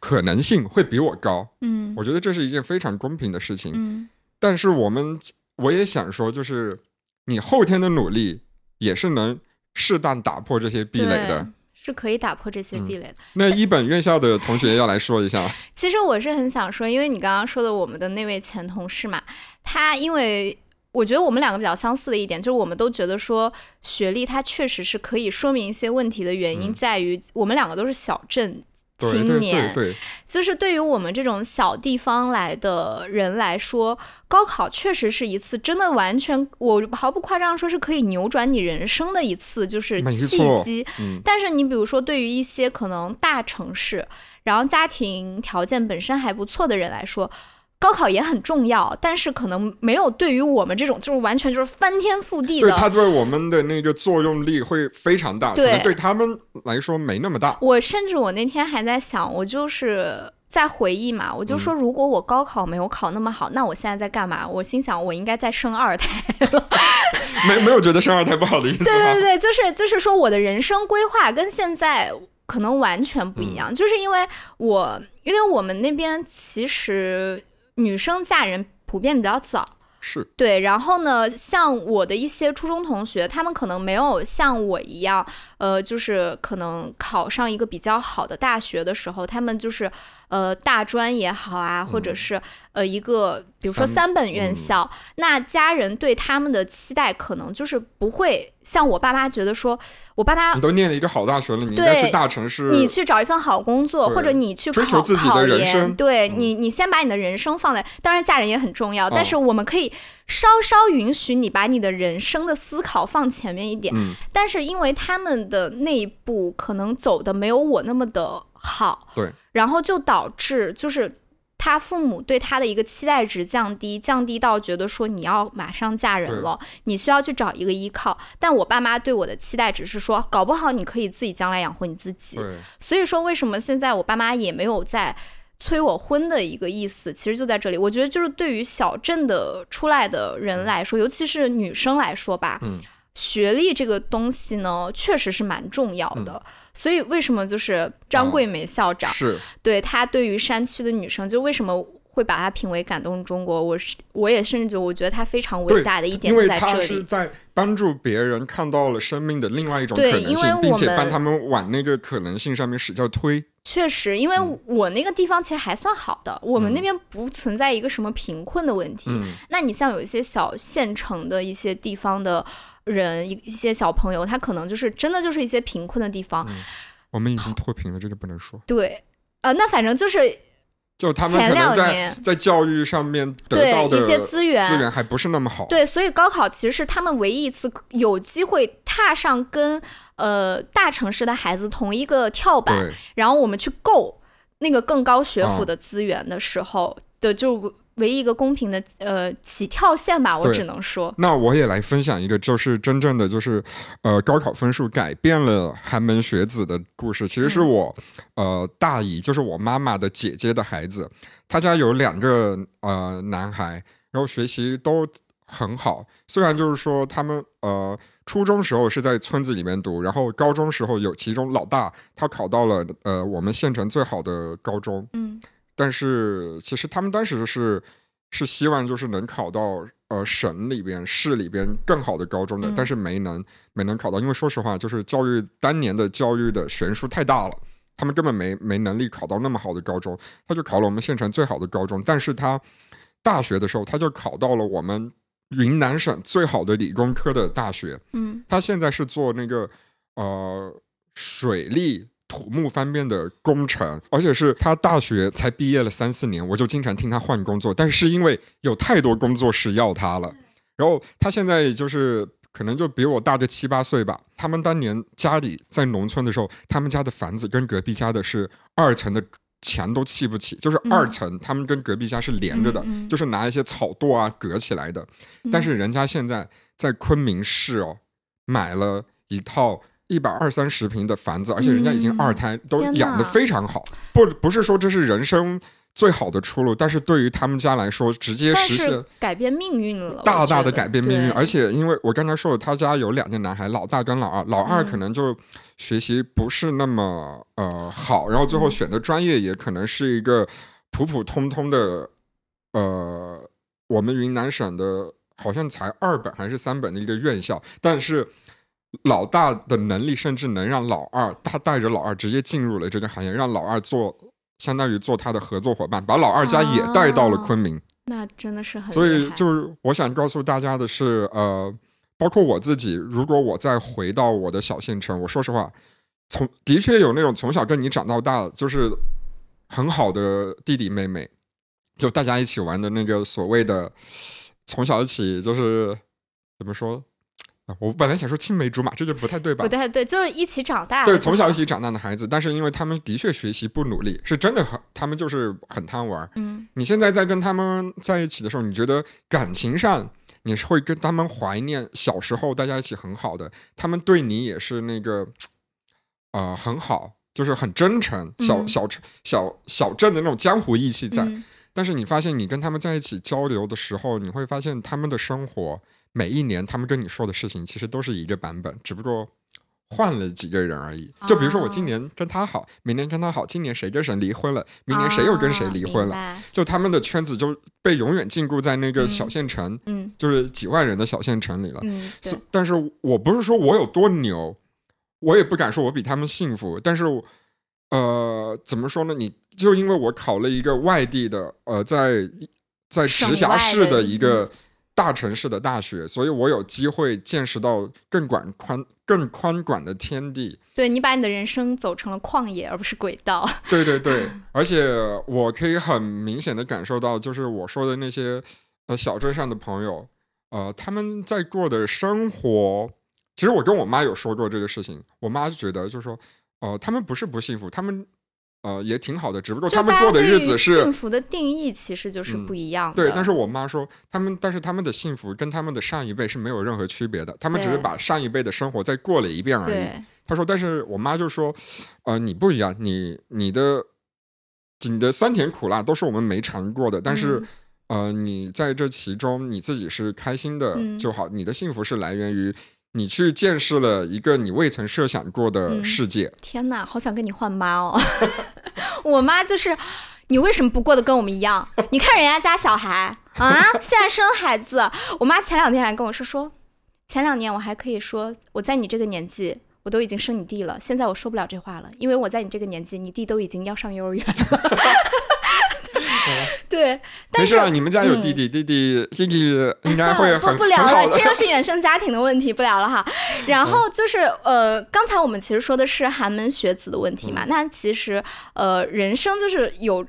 可能性会比我高？嗯我觉得这是一件非常公平的事情。嗯但是我们我也想说，就是你后天的努力也是能适当打破这些壁垒的。是可以打破这些嗯壁垒的。那一本院校的同学要来说一下，其实我是很想说，因为你刚刚说的我们的那位前同事嘛，他因为我觉得我们两个比较相似的一点，就是我们都觉得说学历它确实是可以说明一些问题的原因，嗯在于我们两个都是小镇青年，对对，就是对于我们这种小地方来的人来说，高考确实是一次真的完全，我毫不夸张说是可以扭转你人生的一次就是契机。嗯，但是你比如说，对于一些可能大城市，然后家庭条件本身还不错的人来说，高考也很重要，但是可能没有对于我们这种就是完全就是翻天覆地对的。它对我们的那个作用力会非常大，可对能对他们来说没那么大。我甚至我那天还在想，我就是在回忆嘛，我就说嗯如果我高考没有考那么好，那我现在在干嘛？我心想我应该再生二胎。没没有觉得生二胎不好的意思对对？对，就是就是说我的人生规划跟现在可能完全不一样，就是因为我因为我们那边其实女生嫁人普遍比较早。是，对，然后呢，像我的一些初中同学，他们可能没有像我一样，呃，就是可能考上一个比较好的大学的时候，他们就是呃大专也好啊，或者嗯是呃一个比如说三三本院嗯校，那家人对他们的期待可能就是不会像我爸妈觉得说，我爸妈你都念了一个好大学了，你应该对去大城市。你去找一份好工作，或者你去追考求自己的考研，人生嗯对你，你先把你的人生放在，当然嫁人也很重要，但哦是我们可以稍稍允许你把你的人生的思考放前面一点。嗯，但是因为他们的那一步可能走的没有我那么的好，对，然后就导致就是。他父母对他的一个期待值降低，降低到觉得说你要马上嫁人了，你需要去找一个依靠。但我爸妈对我的期待只是说，搞不好你可以自己将来养活你自己。所以说，为什么现在我爸妈也没有在催我婚的一个意思，其实就在这里。我觉得就是对于小镇的出来的人来说，尤其是女生来说吧。学历这个东西呢，确实是蛮重要的。所以为什么就是张桂梅校长是对她对于山区的女生，就为什么会把她评为感动中国？我是我也甚至我觉得她非常伟大的一点就在这里，因为她是在帮助别人看到了生命的另外一种可能性，并且帮他们往那个可能性上面使劲推。确实，因为我那个地方其实还算好的，我们那边不存在一个什么贫困的问题。那你像有一些小县城的一些地方的。人一一些小朋友，他可能就是真的就是一些贫困的地方。我们已经脱贫了，这个不能说。对，啊，那反正就是，就他们可能在在教育上面得到的一些资源资源还不是那么好。对，所以高考其实是他们唯一一次有机会踏上跟呃大城市的孩子同一个跳板，然后我们去够那个更高学府的资源的时候的就。唯一一个公平的呃起跳线吧，我只能说。那我也来分享一个，就是真正的就是呃高考分数改变了寒门学子的故事。其实是我呃大姨，就是我妈妈的姐姐的孩子，他家有两个呃男孩，然后学习都很好。虽然就是说他们呃初中时候是在村子里面读，然后高中时候有其中老大他考到了呃我们县城最好的高中。嗯。但是其实他们当时是是希望就是能考到呃省里边市里边更好的高中的，但是没能没能考到，因为说实话就是教育当年的教育的悬殊太大了，他们根本没没能力考到那么好的高中，他就考了我们县城最好的高中，但是他大学的时候他就考到了我们云南省最好的理工科的大学，嗯，他现在是做那个呃水利。土木方面的工程，而且是他大学才毕业了三四年，我就经常听他换工作，但是因为有太多工作室要他了，然后他现在就是可能就比我大个七八岁吧。他们当年家里在农村的时候，他们家的房子跟隔壁家的是二层的墙都砌不起，就是二层，他们跟隔壁家是连着的，就是拿一些草垛啊隔起来的。但是人家现在在昆明市哦，买了一套。一百二三十平的房子，而且人家已经二胎，都养的非常好。不，不是说这是人生最好的出路，但是对于他们家来说，直接实现改变命运了，大大的改变命运。而且，因为我刚才说了，他家有两个男孩，老大跟老二，老二可能就学习不是那么呃好，然后最后选的专业也可能是一个普普通通的呃，我们云南省的好像才二本还是三本的一个院校，但是。老大的能力甚至能让老二，他带着老二直接进入了这个行业，让老二做相当于做他的合作伙伴，把老二家也带到了昆明。那真的是很。所以就是我想告诉大家的是，呃，包括我自己，如果我再回到我的小县城，我说实话，从的确有那种从小跟你长到大，就是很好的弟弟妹妹，就大家一起玩的那个所谓的从小一起，就是怎么说？我本来想说青梅竹马，这就不太对吧？不太对，就是一起长大，对，从小一起长大的孩子，但是因为他们的确学习不努力，是真的很，他们就是很贪玩。嗯，你现在在跟他们在一起的时候，你觉得感情上你是会跟他们怀念小时候大家一起很好的，他们对你也是那个，呃，很好，就是很真诚，小小小小镇的那种江湖义气在。但是你发现你跟他们在一起交流的时候，你会发现他们的生活。每一年他们跟你说的事情其实都是一个版本，只不过换了几个人而已。就比如说我今年跟他好，明年跟他好，今年谁跟谁离婚了，明年谁又跟谁离婚了。就他们的圈子就被永远禁锢在那个小县城，嗯，就是几万人的小县城里了。嗯，但是我不是说我有多牛，我也不敢说我比他们幸福。但是，呃，怎么说呢？你就因为我考了一个外地的，呃，在在直辖市的一个。大城市的大学，所以我有机会见识到更广宽、更宽广的天地。对你把你的人生走成了旷野，而不是轨道。对对对，而且我可以很明显的感受到，就是我说的那些呃小镇上的朋友，呃，他们在过的生活，其实我跟我妈有说过这个事情，我妈就觉得就是说，呃，他们不是不幸福，他们呃也挺好的，只不过他们过的日子是幸福的定义其实就是不一样的。对，但是我妈说，他们但是他们的幸福跟他们的上一辈是没有任何区别的，他们只是把上一辈的生活再过了一遍而已。对她说，但是我妈就说，呃，你不一样，你你的你的酸甜苦辣都是我们没尝过的，但是。嗯呃，你在这其中你自己是开心的嗯就好，你的幸福是来源于你去见识了一个你未曾设想过的嗯世界。天哪，好想跟你换妈哦！我妈就是，你为什么不过得跟我们一样？你看人家家小孩啊，现在生孩子，我妈前两天还跟我说说，前两年我还可以说我在你这个年纪。我都已经生你弟了，现在我说不了这话了，因为我在你这个年纪，你弟都已经要上幼儿园了。对，但是没事啊，你们家有嗯弟弟，弟弟弟弟应该，会很不不聊了，这。又是原生家庭的问题，不聊了哈。然后就是呃，刚才我们其实说的是寒门学子的问题嘛，嗯那其实呃，人生就是有。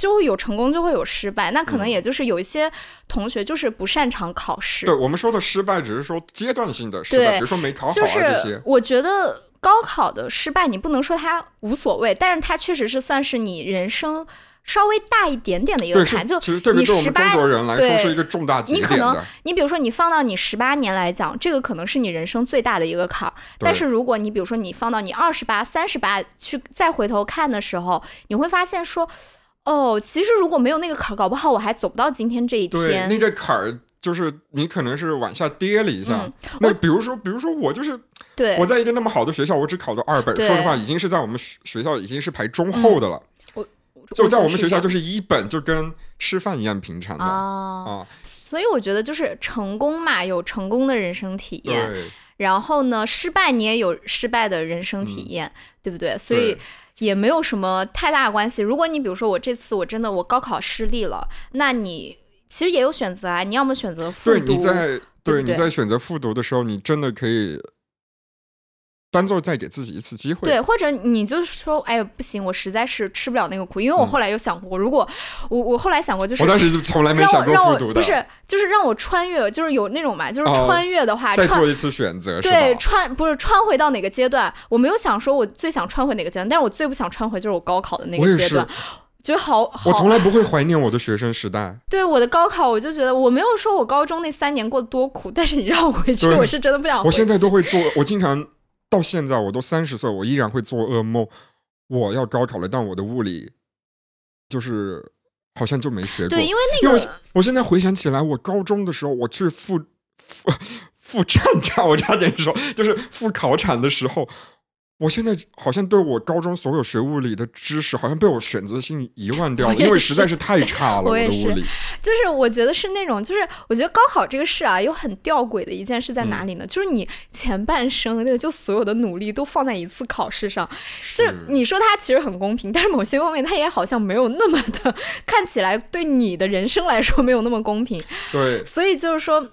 就会有成功，就会有失败。那可能嗯也就是有一些同学就是不擅长考试，对我们说的失败，只是说阶段性的失败，比如说没考好啊就这些是。我觉得高考的失败，你不能说它无所谓，但是它确实是算是你人生稍微大一点点的一个坎。就其实这个你对我们中国人来说对是一个重大节你可能。你比如说，你放到你十八年来讲，这个可能是你人生最大的一个坎儿。但是如果你比如说你放到你二十八、三十八去再回头看的时候，你会发现说，哦，其实如果没有那个坎儿，搞不好我还走不到今天这一对，天。那个坎儿就是你可能是往下跌了一下。嗯那比如说，比如说我就是对我在一个那么好的学校，我只考了二本，说实话，已经是在我们学学校已经是排中后的了。就在我们学校就是一本，就跟吃饭一样平常的啊，啊。所以我觉得就是成功嘛，有成功的人生体验，对，然后呢，失败你也有失败的人生体验，对不对？所以也没有什么太大的关系。如果你比如说我这次我真的我高考失利了，那你其实也有选择啊，你要么选择复读对，读，你在对你在选择复读的时候，你真的可以当做再给自己一次机会。对，或者你就是说，哎呀，不行，我实在是吃不了那个苦，因为我后来有想过，如果我我后来想过，就是嗯我当时就从来没想过复读不是，就是让我穿越，就是有那种嘛，就是哦穿越的话，穿再做一次选择，对？穿不是穿回到哪个阶段，我没有想说我最想穿回哪个阶段，但是我最不想穿回就是我高考的那我也是个阶段，觉得好好我从来不会怀念我的学生时代。对我的高考，我就觉得我没有说我高中那三年过得多苦，但是你让我回去，我是真的不想回去。我现在都会做，我经常到现在我都三十岁，我依然会做噩梦。我要高考了，但我的物理就是好像就没学过。对，因为那个我现在回想起来，我高中的时候，我去复复复战场，我差点说就是复考场的时候。我现在好像对我高中所有学物理的知识，好像被我选择性遗忘掉了，因为实在是太差了。我的物理，就是我觉得是那种，就是我觉得高考这个事啊，有很吊诡的一件事在哪里呢？嗯就是你前半生那个就所有的努力都放在一次考试上，就是你说它其实很公平，但是某些方面它也好像没有那么的 看起来对你的人生来说没有那么公平，对所以就是说。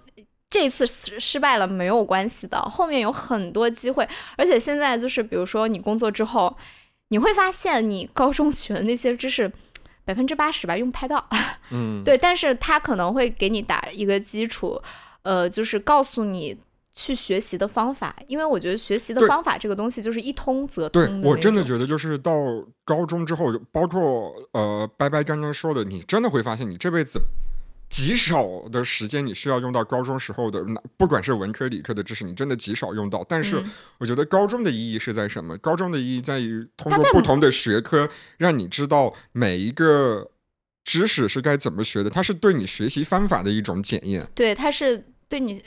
这一次失失败了没有关系的，后面有很多机会，而且现在就是比如说你工作之后，你会发现你高中学的那些知识，百分之八十吧用不太到 嗯，对，但是他可能会给你打一个基础，呃，就是告诉你去学习的方法，因为我觉得学习的方法这个东西就是一通则通对我真的觉得，就是到高中之后，包括呃，白白刚刚说的，你真的会发现，你这辈子极少的时间你需要用到高中时候的，不管是文科理科的知识，你真的极少用到。但是嗯我觉得高中的意义是在什么？高中的意义在于通过不同的学科，让你知道每一个知识是该怎么学的，它是对你学习方法的一种检验。对，它是对你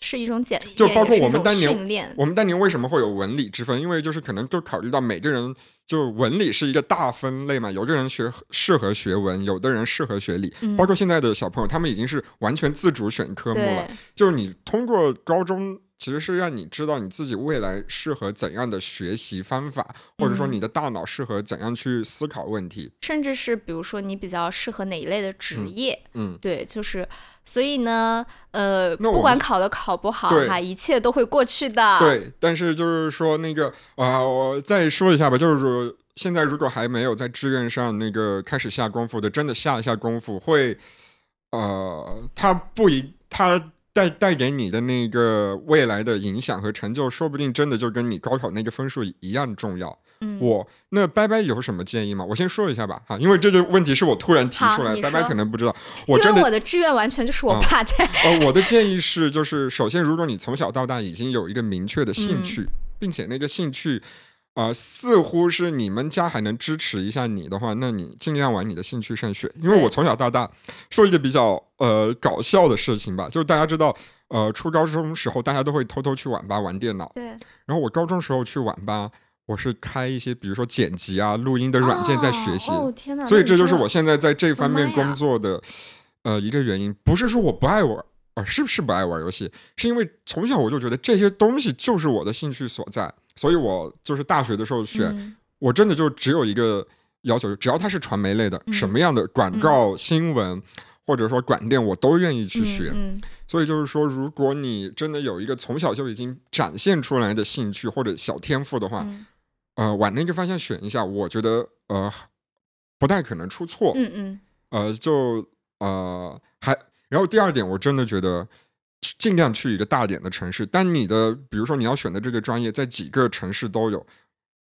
是一种简历，就包括我们当年，我们当年为什么会有文理之分？因为就是可能就考虑到每个人，就文理是一个大分类嘛，有的人学适合学文，有的人适合学理。嗯包括现在的小朋友，他们已经是完全自主选科目了。就是你通过高中，其实是让你知道你自己未来适合怎样的学习方法，或者说嗯你的大脑适合怎样去思考问题。甚至是比如说你比较适合哪一类的职嗯业，嗯，对，就是所以呢，呃，不管考的考不好哈，一切都会过去的。对，但是就是说那个啊、我再说一下吧，就是说现在如果还没有在志愿上那个开始下功夫的，真的下一下功夫会，呃，他不一，它带带给你的那个未来的影响和成就，说不定真的就跟你高考那个分数一样重要。嗯，我那拜拜有什么建议吗？我先说一下吧，哈，因为这个问题是我突然提出来，好你拜拜可能不知道。我真的我的志愿完全就是我嗯爸在，呃，我的建议是，就是首先，如果你从小到大已经有一个明确的兴嗯趣，并且那个兴趣，呃，似乎是你们家还能支持一下你的话，那你尽量往你的兴趣上学。因为我从小到大，说一个比较呃搞笑的事情吧，就是大家知道，呃，初高中时候大家都会偷偷去网吧玩电脑，对，然后我高中时候去网吧，我是开一些比如说剪辑啊、录音的软件在学习。所以这就是我现在在这方面工作的呃一个原因，不是说我不爱玩，呃，是不是不爱玩游戏？是因为从小我就觉得这些东西就是我的兴趣所在，所以我就是大学的时候选，嗯我真的就只有一个要求，只要它是传媒类的，嗯什么样的广告、新闻。或者说广电，我都愿意去学。嗯所以就是说，如果你真的有一个从小就已经展现出来的兴趣或者小天赋的话，嗯呃，往那个方向选一下，我觉得呃不太可能出错。嗯嗯呃，就呃还，然后第二点，我真的觉得去尽量去一个大点的城市。但你的，比如说你要选的这个专业，在几个城市都有，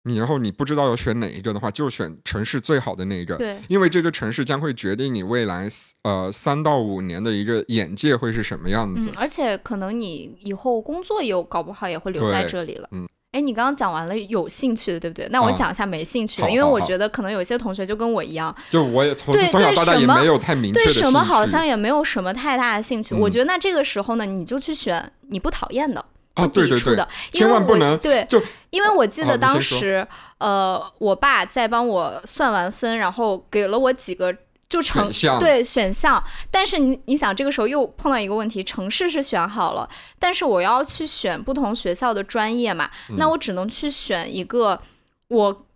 你然后你不知道要选哪一个的话，就选城市最好的那一个。对，因为这个城市将会决定你未来呃三到五年的一个眼界会是什么样子嗯，。而且可能你以后工作有搞不好也会留在这里了。嗯。哎，你刚刚讲完了有兴趣的，对不对？那我啊讲一下没兴趣的，因为我觉得可能有些同学就跟我一样，就我也从小到大也对什么没有太明确对的兴趣。什么好像也没有什么太大的兴趣。嗯我觉得那这个时候呢，你就去选你不讨厌的、啊，不对对对抵触的，，因千为我万不能对，就因为我记得当时，呃，我爸在帮我算完分，然后给了我几个就城选项。对选项，但是你你想这个时候又碰到一个问题，城市是选好了，但是我要去选不同学校的专业嘛，嗯。那我只能去选一个我。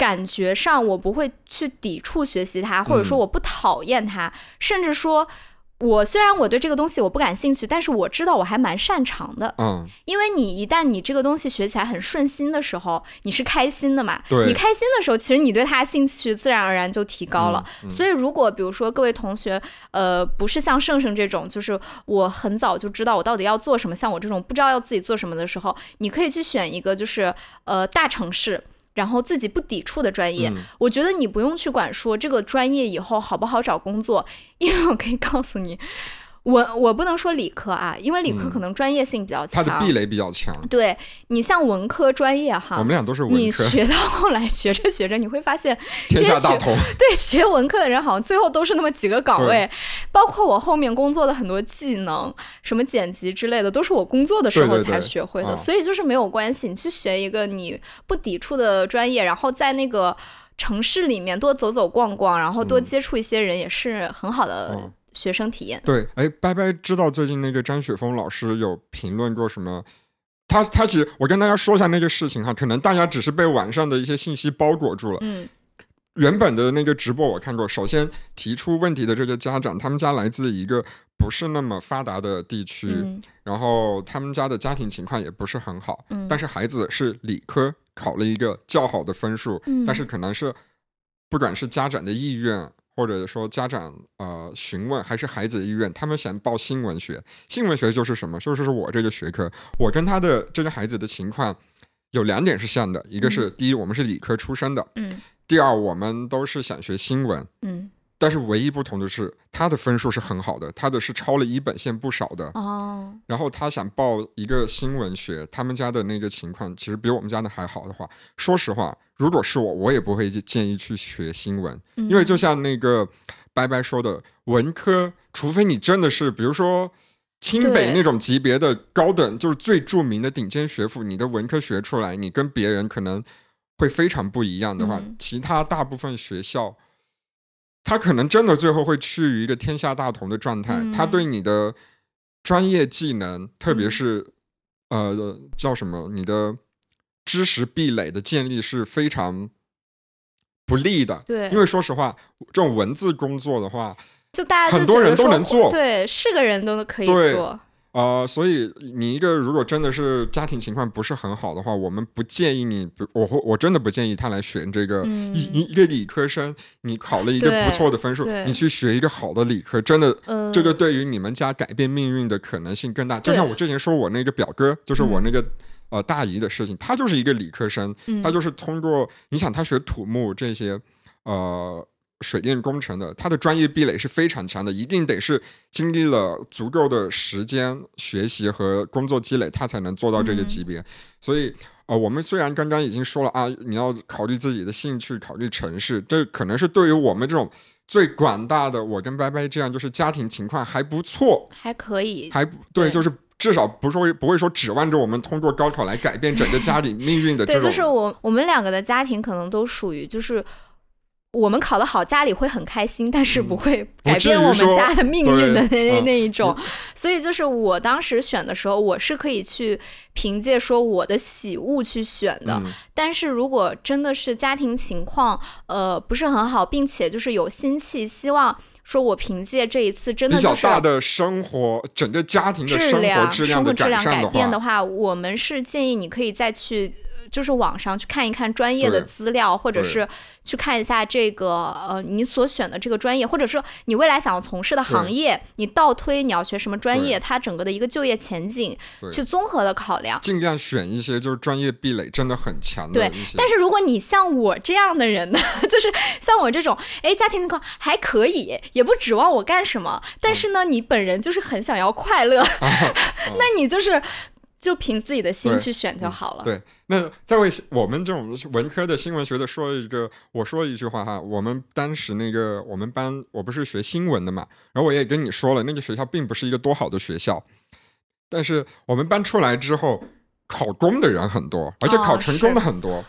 感觉上我不会去抵触学习它，或者说嗯。我不讨厌它，甚至说，我虽然我对这个东西我不感兴趣，但是我知道我还蛮擅长的。嗯，因为你一旦你这个东西学起来很顺心的时候，你是开心的嘛？对你开心的时候，其实你对它兴趣自然而然就提高了。嗯嗯所以，如果比如说各位同学，呃，不是像盛盛这种，就是我很早就知道我到底要做什么，像我这种不知道要自己做什么的时候，你可以去选一个就是呃大城市。然后自己不抵触的专业，嗯。我觉得你不用去管说这个专业以后好不好找工作，因为我可以告诉你，我我不能说理科啊，因为理科嗯可能专业性比较强。它的壁垒比较强。对你像文科专业哈，我们俩都是文你，学到后来学着学着，你会发现，天下大这些同。对学文科的人好像最后都是那么几个岗位，包括我后面工作的很多技能，什么剪辑之类的，都是我工作的时候才学会的。啊所以就是没有关系，你去学一个你不抵触的专业，然后在那个城市里面多走走逛逛，然后多嗯接触一些人，也是很好的嗯学生体验。对，哎，拜拜，知道最近那个张雪峰老师有评论过什么？他他其实我跟大家说一下那个事情哈，可能大家只是被网上的一些信息包裹住了。嗯原本的那个直播我看过，首先提出问题的这个家长，他们家来自一个不是那么发达的地区，嗯然后他们家的家庭情况也不是很好，嗯，但是孩子是理科，考了一个较好的分数，嗯但是可能是不管是家长的意愿，或者说家长呃询问，还是孩子的意愿，他们想报新闻学。新闻学就是什么？就是我这个学科，我跟他的这个孩子的情况有两点是像的，一个是、第一，我们是理科出身的；嗯第二，我们都是想学新闻。嗯但是唯一不同的是，他的分数是很好的，他的是超了一本线不少的。哦然后他想报一个新闻学，他们家的那个情况其实比我们家的还好的话，说实话，如果是我，我也不会建议去学新闻，嗯。因为就像那个白白说的，文科，除非你真的是比如说清北那种级别的高等，就是最著名的顶尖学府，你的文科学出来，你跟别人可能会非常不一样的话，嗯。其他大部分学校。他可能真的最后会趋于一个天下大同的状态，嗯。他对你的专业技能，特别嗯。是、呃叫什么，你的知识壁垒的建立是非常不利的。对因为说实话，这种文字工作的话，就大家就很多人都能做对，是个人都可以做。呃，所以你一个如果真的是家庭情况不是很好的话，我们不建议你，比我会我真的不建议他来选这个。嗯一一一个理科生，你考了一个不错的分数，你去学一个好的理科，真的呃，这个对于你们家改变命运的可能性更大。就像我之前说我那个表哥，就是我嗯那个呃大姨的事情，他就是一个理科生，嗯她就是通过你想他学土木这些呃水电工程的，他的专业壁垒是非常强的，一定得是经历了足够的时间学习和工作积累，他才能做到这个嗯级别。所以呃，我们虽然刚刚已经说了啊，你要考虑自己的兴趣，考虑城市，这可能是对于我们这种。最广大的，我跟拜拜这样，就是家庭情况还不错，还可以，还对，对就是至少不是会不会说指望着我们通过高考来改变整个家庭命运的这。就是我我们两个的家庭可能都属于就是。我们考得好，家里会很开心，但是不会改变我们家的命运的那那嗯那一种。所以就是我当时选的时候，我是可以去凭借说我的喜恶去选的。嗯，但是如果真的是家庭情况呃不是很好，并且就是有心气，希望说我凭借这一次真的比就是较大的生活，整个家庭的生活质量、生活质量改善的改变的，话，我们是建议你可以再去。呃就是网上去看一看专业的资料，或者是去看一下这个呃你所选的这个专业，或者说你未来想要从事的行业，你倒推你要学什么专业，它整个的一个就业前景，去综合的考量。尽量选一些就是专业壁垒真的很强的对。但是如果你像我这样的人呢，就是像我这种，哎，家庭情况还可以，也不指望我干什么，但是呢，你本人就是很想要快乐，那你就是就凭自己的心去选就好了。对，那再为我们这种文科的新闻学的说一个，我说一句话哈，我们当时那个我们班我不是学新闻的嘛，然后我也跟你说了，那个学校并不是一个多好的学校，但是我们班出来之后，考公的人很多，而且考哦成功的很多。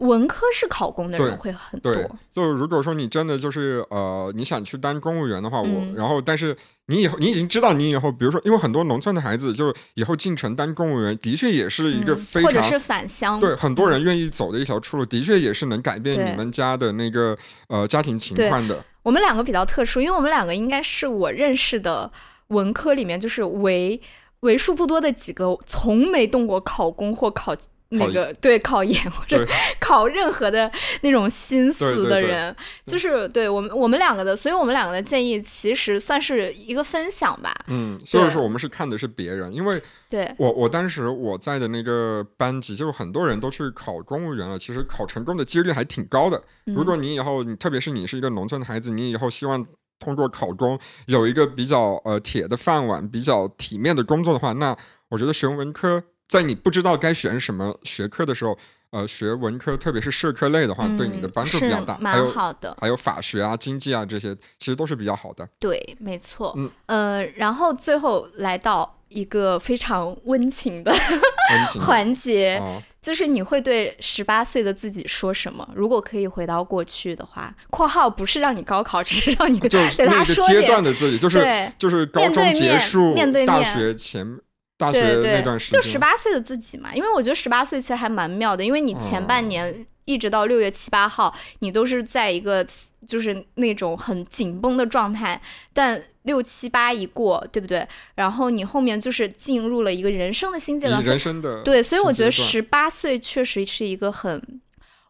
文科是考公的人会很对多，，就如果说你真的就是呃，你想去当公务员的话，我、嗯。然后但是你以后你已经知道你以后，比如说，因为很多农村的孩子，就是以后进城当公务员，的确也是一个嗯非常、或者是返乡，对很多人愿意走的一条出路，的确也是能改变你们家的那个呃家庭情况的。我们两个比较特殊，因为我们两个应该是我认识的文科里面，就是为为数不多的几个从没动过考公或考那个对考研或者 考任何的那种心对思对对的人，就是对我们我们两个的，所以我们两个的建议其实算是一个分享吧。嗯，所以说我们是看的是别人，因为对，我我当时我在的那个班级，就是很多人都去考公务员了，其实考成功的几率还挺高的。如果你以后，你特别是你是一个农村的孩子，你以后希望通过考公有一个比较呃铁的饭碗、比较体面的工作的话，那我觉得学文科，在你不知道该选什么学科的时候，呃，学文科，特别是社科类的话，对你的嗯帮助比较大。还有蛮好的。还有法学啊、经济啊这些，其实都是比较好的。对，没错。嗯呃，然后最后来到一个非常温情的 环节，啊，就是你会对十八岁的自己说什么？如果可以回到过去的话（括号不是让你高考，只是让你就是对那个阶他说点段的自己，就是就是高中面对面结束面对面学前大学对对那段时间，就十八岁的自己嘛，因为我觉得十八岁其实还蛮妙的，因为你前半哦年一直到六月七八号，你都是在一个就是那种很紧绷的状态，但六七八一过，对不对？然后你后面就是进入了一个人生的新阶段，人生的对，所以我觉得十八岁确实是一个很。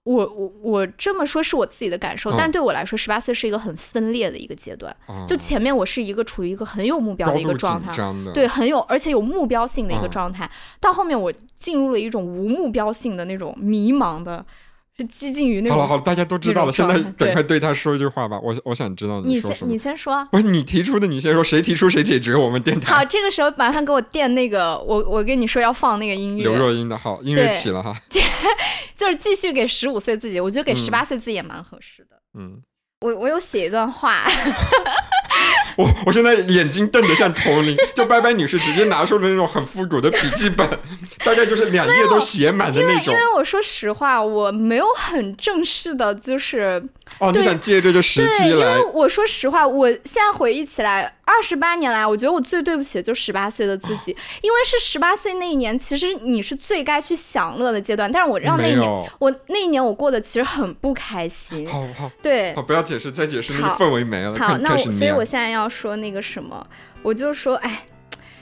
我我我这么说是我自己的感受，嗯但对我来说，十八岁是一个很分裂的一个阶段。就前面我是一个处于一个很有目标的一个状态，对，很有而且有目标性的一个嗯状态。到后面我进入了一种无目标性的那种迷茫的，是激进于那种。好了好了，大家都知道了，现在赶快对他说一句话吧，我我想知道你说什么先你。先说啊。不是你提出的，你先说，谁提出谁解决。我们电台好，这个时候麻烦给我垫那个，我我跟你说要放那个音乐刘，若英的好，音乐起了哈，就是继续给十五岁自己，我觉得给嗯十八岁自己也蛮合适的。嗯，我我有写一段话，我我现在眼睛瞪得像铜铃，就拜拜女士直接拿出了那种很复古的笔记本，大概就是两页都写满的那种因。为我说实话，我没有很正式的，就是哦，你想借这个时对，机来因为我说实话，我现在回忆起来，二十八年来，我觉得我最对不起的就十八岁的自己，因为是十八岁那一年，其实你是最该去享乐的阶段，但是我让那一年，我那一年我过得其实很不开心。好好对好，，不要解释，再解释那个氛围没了，好，那我所以，我现在要说那个什么，我就说，哎，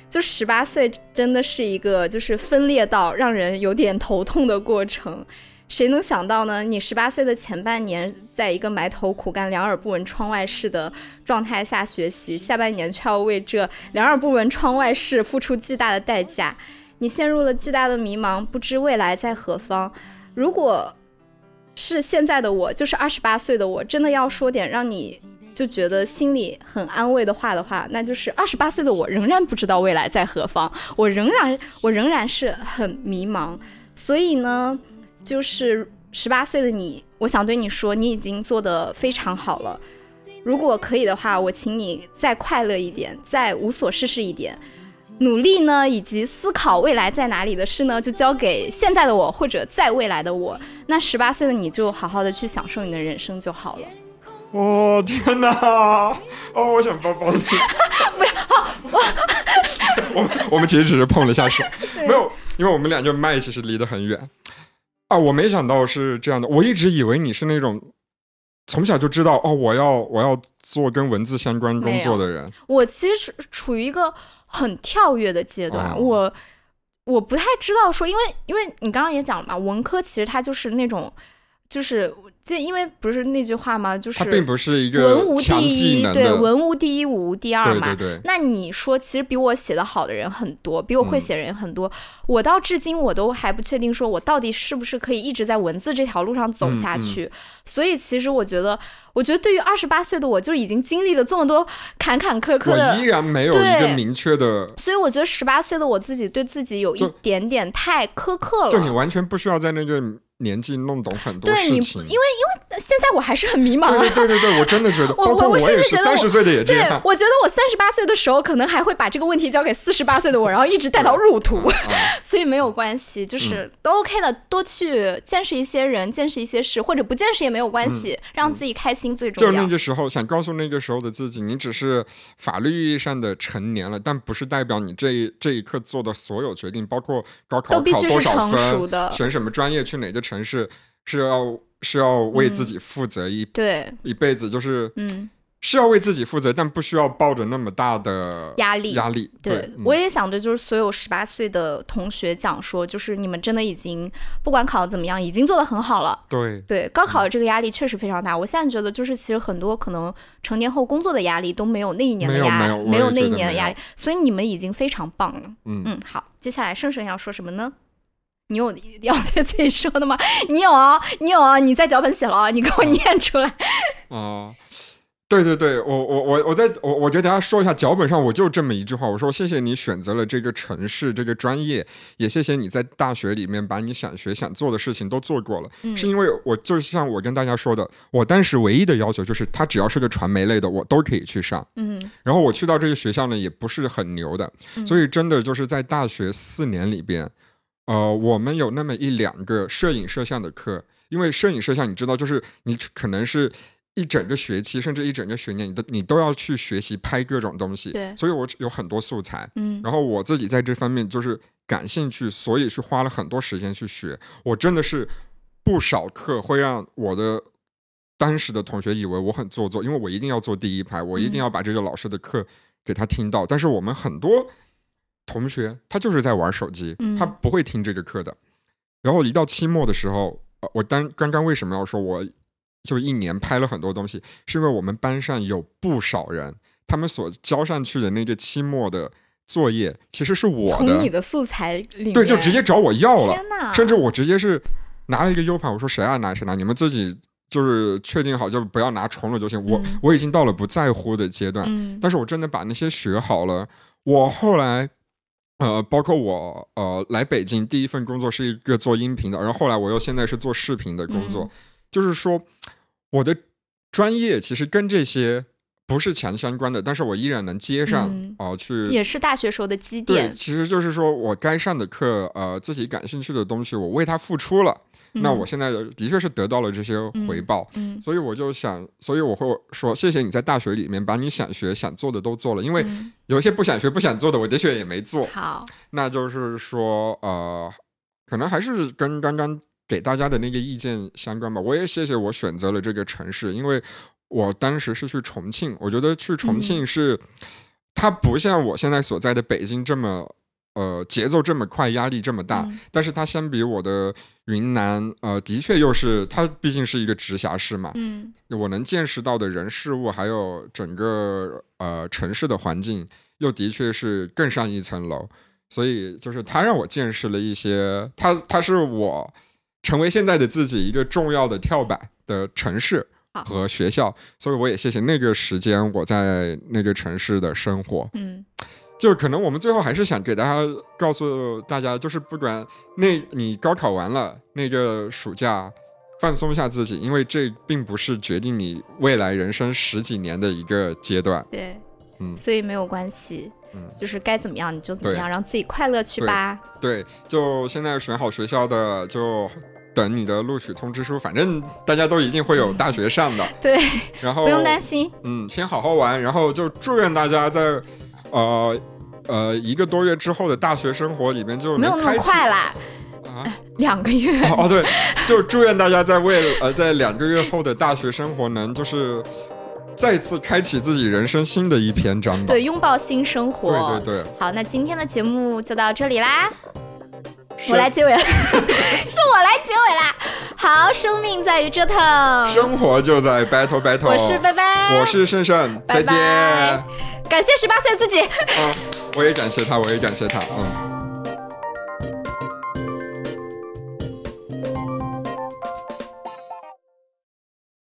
就十八岁真的是一个就是分裂到让人有点头痛的过程。谁能想到呢？你十八岁的前半年，在一个埋头苦干、两耳不闻窗外事的状态下学习，下半年却要为这两耳不闻窗外事付出巨大的代价。你陷入了巨大的迷茫，不知未来在何方。如果是现在的我，就是二十八岁的我，真的要说点让你就觉得心里很安慰的话的话，那就是二十八岁的我仍然不知道未来在何方，我仍然我仍然是很迷茫。所以呢，就是十八岁的你，我想对你说，你已经做得非常好了。如果可以的话，我请你再快乐一点，再无所事事一点。努力呢，以及思考未来在哪里的事呢，就交给现在的我或者在未来的我。那十八岁的你就好好的去享受你的人生就好了。哦天哪！哦，我想抱抱你。不要，我 们我们其实只是碰了一下手，没有，因为我们俩就麦其实离得很远。啊，我没想到是这样的，我一直以为你是那种从小就知道哦，我要我要做跟文字相关工作的人。我其实处于一个。很跳跃的阶段，我我不太知道说，因为因为你刚刚也讲了嘛，文科其实它就是那种，就是就因为不是那句话吗？就是它并不是一个文无第一，对，文无第一，武无第二嘛。对对对。那你说，其实比我写的好的人很多，比我会写人很多，我到至今我都还不确定，说我到底是不是可以一直在文字这条路上走下去。所以其实我觉得。我觉得对于二十八岁的我，就已经经历了这么多坎坎坷坷的，我依然没有一个明确的。所以我觉得十八岁的我自己对自己有一点点太苛刻了。就你完全不需要在那个年纪弄懂很多事情。对，你因为因为现在我还是很迷茫。对对对 对，我真的觉得，包括我也是三十岁的也这样。我觉得我三十八岁的时候，可能还会把这个问题交给四十八岁的我，然后一直带到入土。所以没有关系，就是都 OK 的，多去见识一些人，见识一些事，或者不见识也没有关系，让自己开心。最重要。就是那个时候，想告诉那个时候的自己，你只是法律意义上的成年了，但不是代表你这这一刻做的所有决定，包括高考考多少分、选什么专业、去哪个城市，是要是要为自己负责一对一辈子，就是嗯。是要为自己负责，但不需要抱着那么大的压力。压力，对，我也想对就是所有十八岁的同学讲说，就是你们真的已经不管考的怎么样，已经做的很好了。对对，高考的这个压力确实非常大。我现在觉得就是其实很多可能成年后工作的压力都没有那一年的压力，没有那一年的压力，所以你们已经非常棒了。嗯嗯，好，接下来盛盛要说什么呢？你有 要对自己说的吗？你有啊，你有啊，你在脚本写了，你给我念出来。哦。对对对，我我我我在我我觉得大家说一下脚本上我就这么一句话，我说谢谢你选择了这个城市这个专业，也谢谢你在大学里面把你想学想做的事情都做过了，是因为我就像我跟大家说的，我当时唯一的要求就是他只要是个传媒类的我都可以去上，嗯，然后我去到这个学校呢也不是很牛的，所以真的就是在大学四年里边，呃，我们有那么一两个摄影摄像的课，因为摄影摄像你知道就是你可能是。一整个学期，甚至一整个学年，你都你都要去学习拍各种东西。对，所以我有很多素材。嗯，然后我自己在这方面就是感兴趣，所以去花了很多时间去学。我真的是不少课会让我的当时的同学以为我很做作，因为我一定要坐第一排，我一定要把这个老师的课给他听到。但是我们很多同学他就是在玩手机，他不会听这个课的。然后一到期末的时候，我当刚刚为什么要说我？就一年拍了很多东西，是因为我们班上有不少人，他们所交上去的那个期末的作业，其实是我的。从你的素材里，对，就直接找我要了。甚至我直接是拿了一个 U 盘，我说谁爱拿谁拿，你们自己就是确定好，就不要拿重了就行。我我已经到了不在乎的阶段，但是我真的把那些学好了。我后来，呃，包括我呃来北京第一份工作是一个做音频的，然后后来我又现在是做视频的工作。就是说，我的专业其实跟这些不是强相关的，但是我依然能接上啊，去也是大学时候的积淀。对，其实就是说我该上的课，呃，自己感兴趣的东西，我为他付出了，那我现在的确是得到了这些回报。嗯，所以我就想，所以我会说，谢谢你在大学里面把你想学想做的都做了，因为有一些不想学不想做的，我的确也没做。好，那就是说，呃，可能还是跟刚刚。给大家的那个意见相关吧，我也谢谢我选择了这个城市，因为我当时是去重庆，我觉得去重庆是它不像我现在所在的北京这么呃节奏这么快，压力这么大，但是它相比我的云南呃的确又是它毕竟是一个直辖市嘛，嗯，我能见识到的人事物还有整个呃城市的环境又的确是更上一层楼，所以就是它让我见识了一些，它它是我成为现在的自己一个重要的跳板的城市好和学校，所以我也谢谢那个时间我在那个城市的生活。嗯就可能我们最后还是想给大家告诉大家，就是不管那你高考完了那个暑假。放松一下自己，因为这并不是决定你未来人生十几年的一个阶段。对，嗯所以没有关系，嗯就是该怎么样你就怎么样，让自己快乐去吧。对，就现在选好学校的，就等你的录取通知书，反正大家都一定会有大学上的。对，然后不用担心。嗯，先好好玩，然后就祝愿大家在呃呃一个多月之后的大学生活里面就没有那么快啦，啊。两个月。哦哦对，就祝愿大家在未呃在两个月后的大学生活能就是再次开启自己人生新的一篇章吧。对，拥抱新生活。对对对，好，那今天的节目就到这里啦，生我来结尾了，是我来结尾啦。好，生命在于折腾。生活就在 battle battle。我是拜拜，我是胜胜，拜再见。拜感谢十八岁自己。嗯，我也感谢他，我也感谢他，嗯。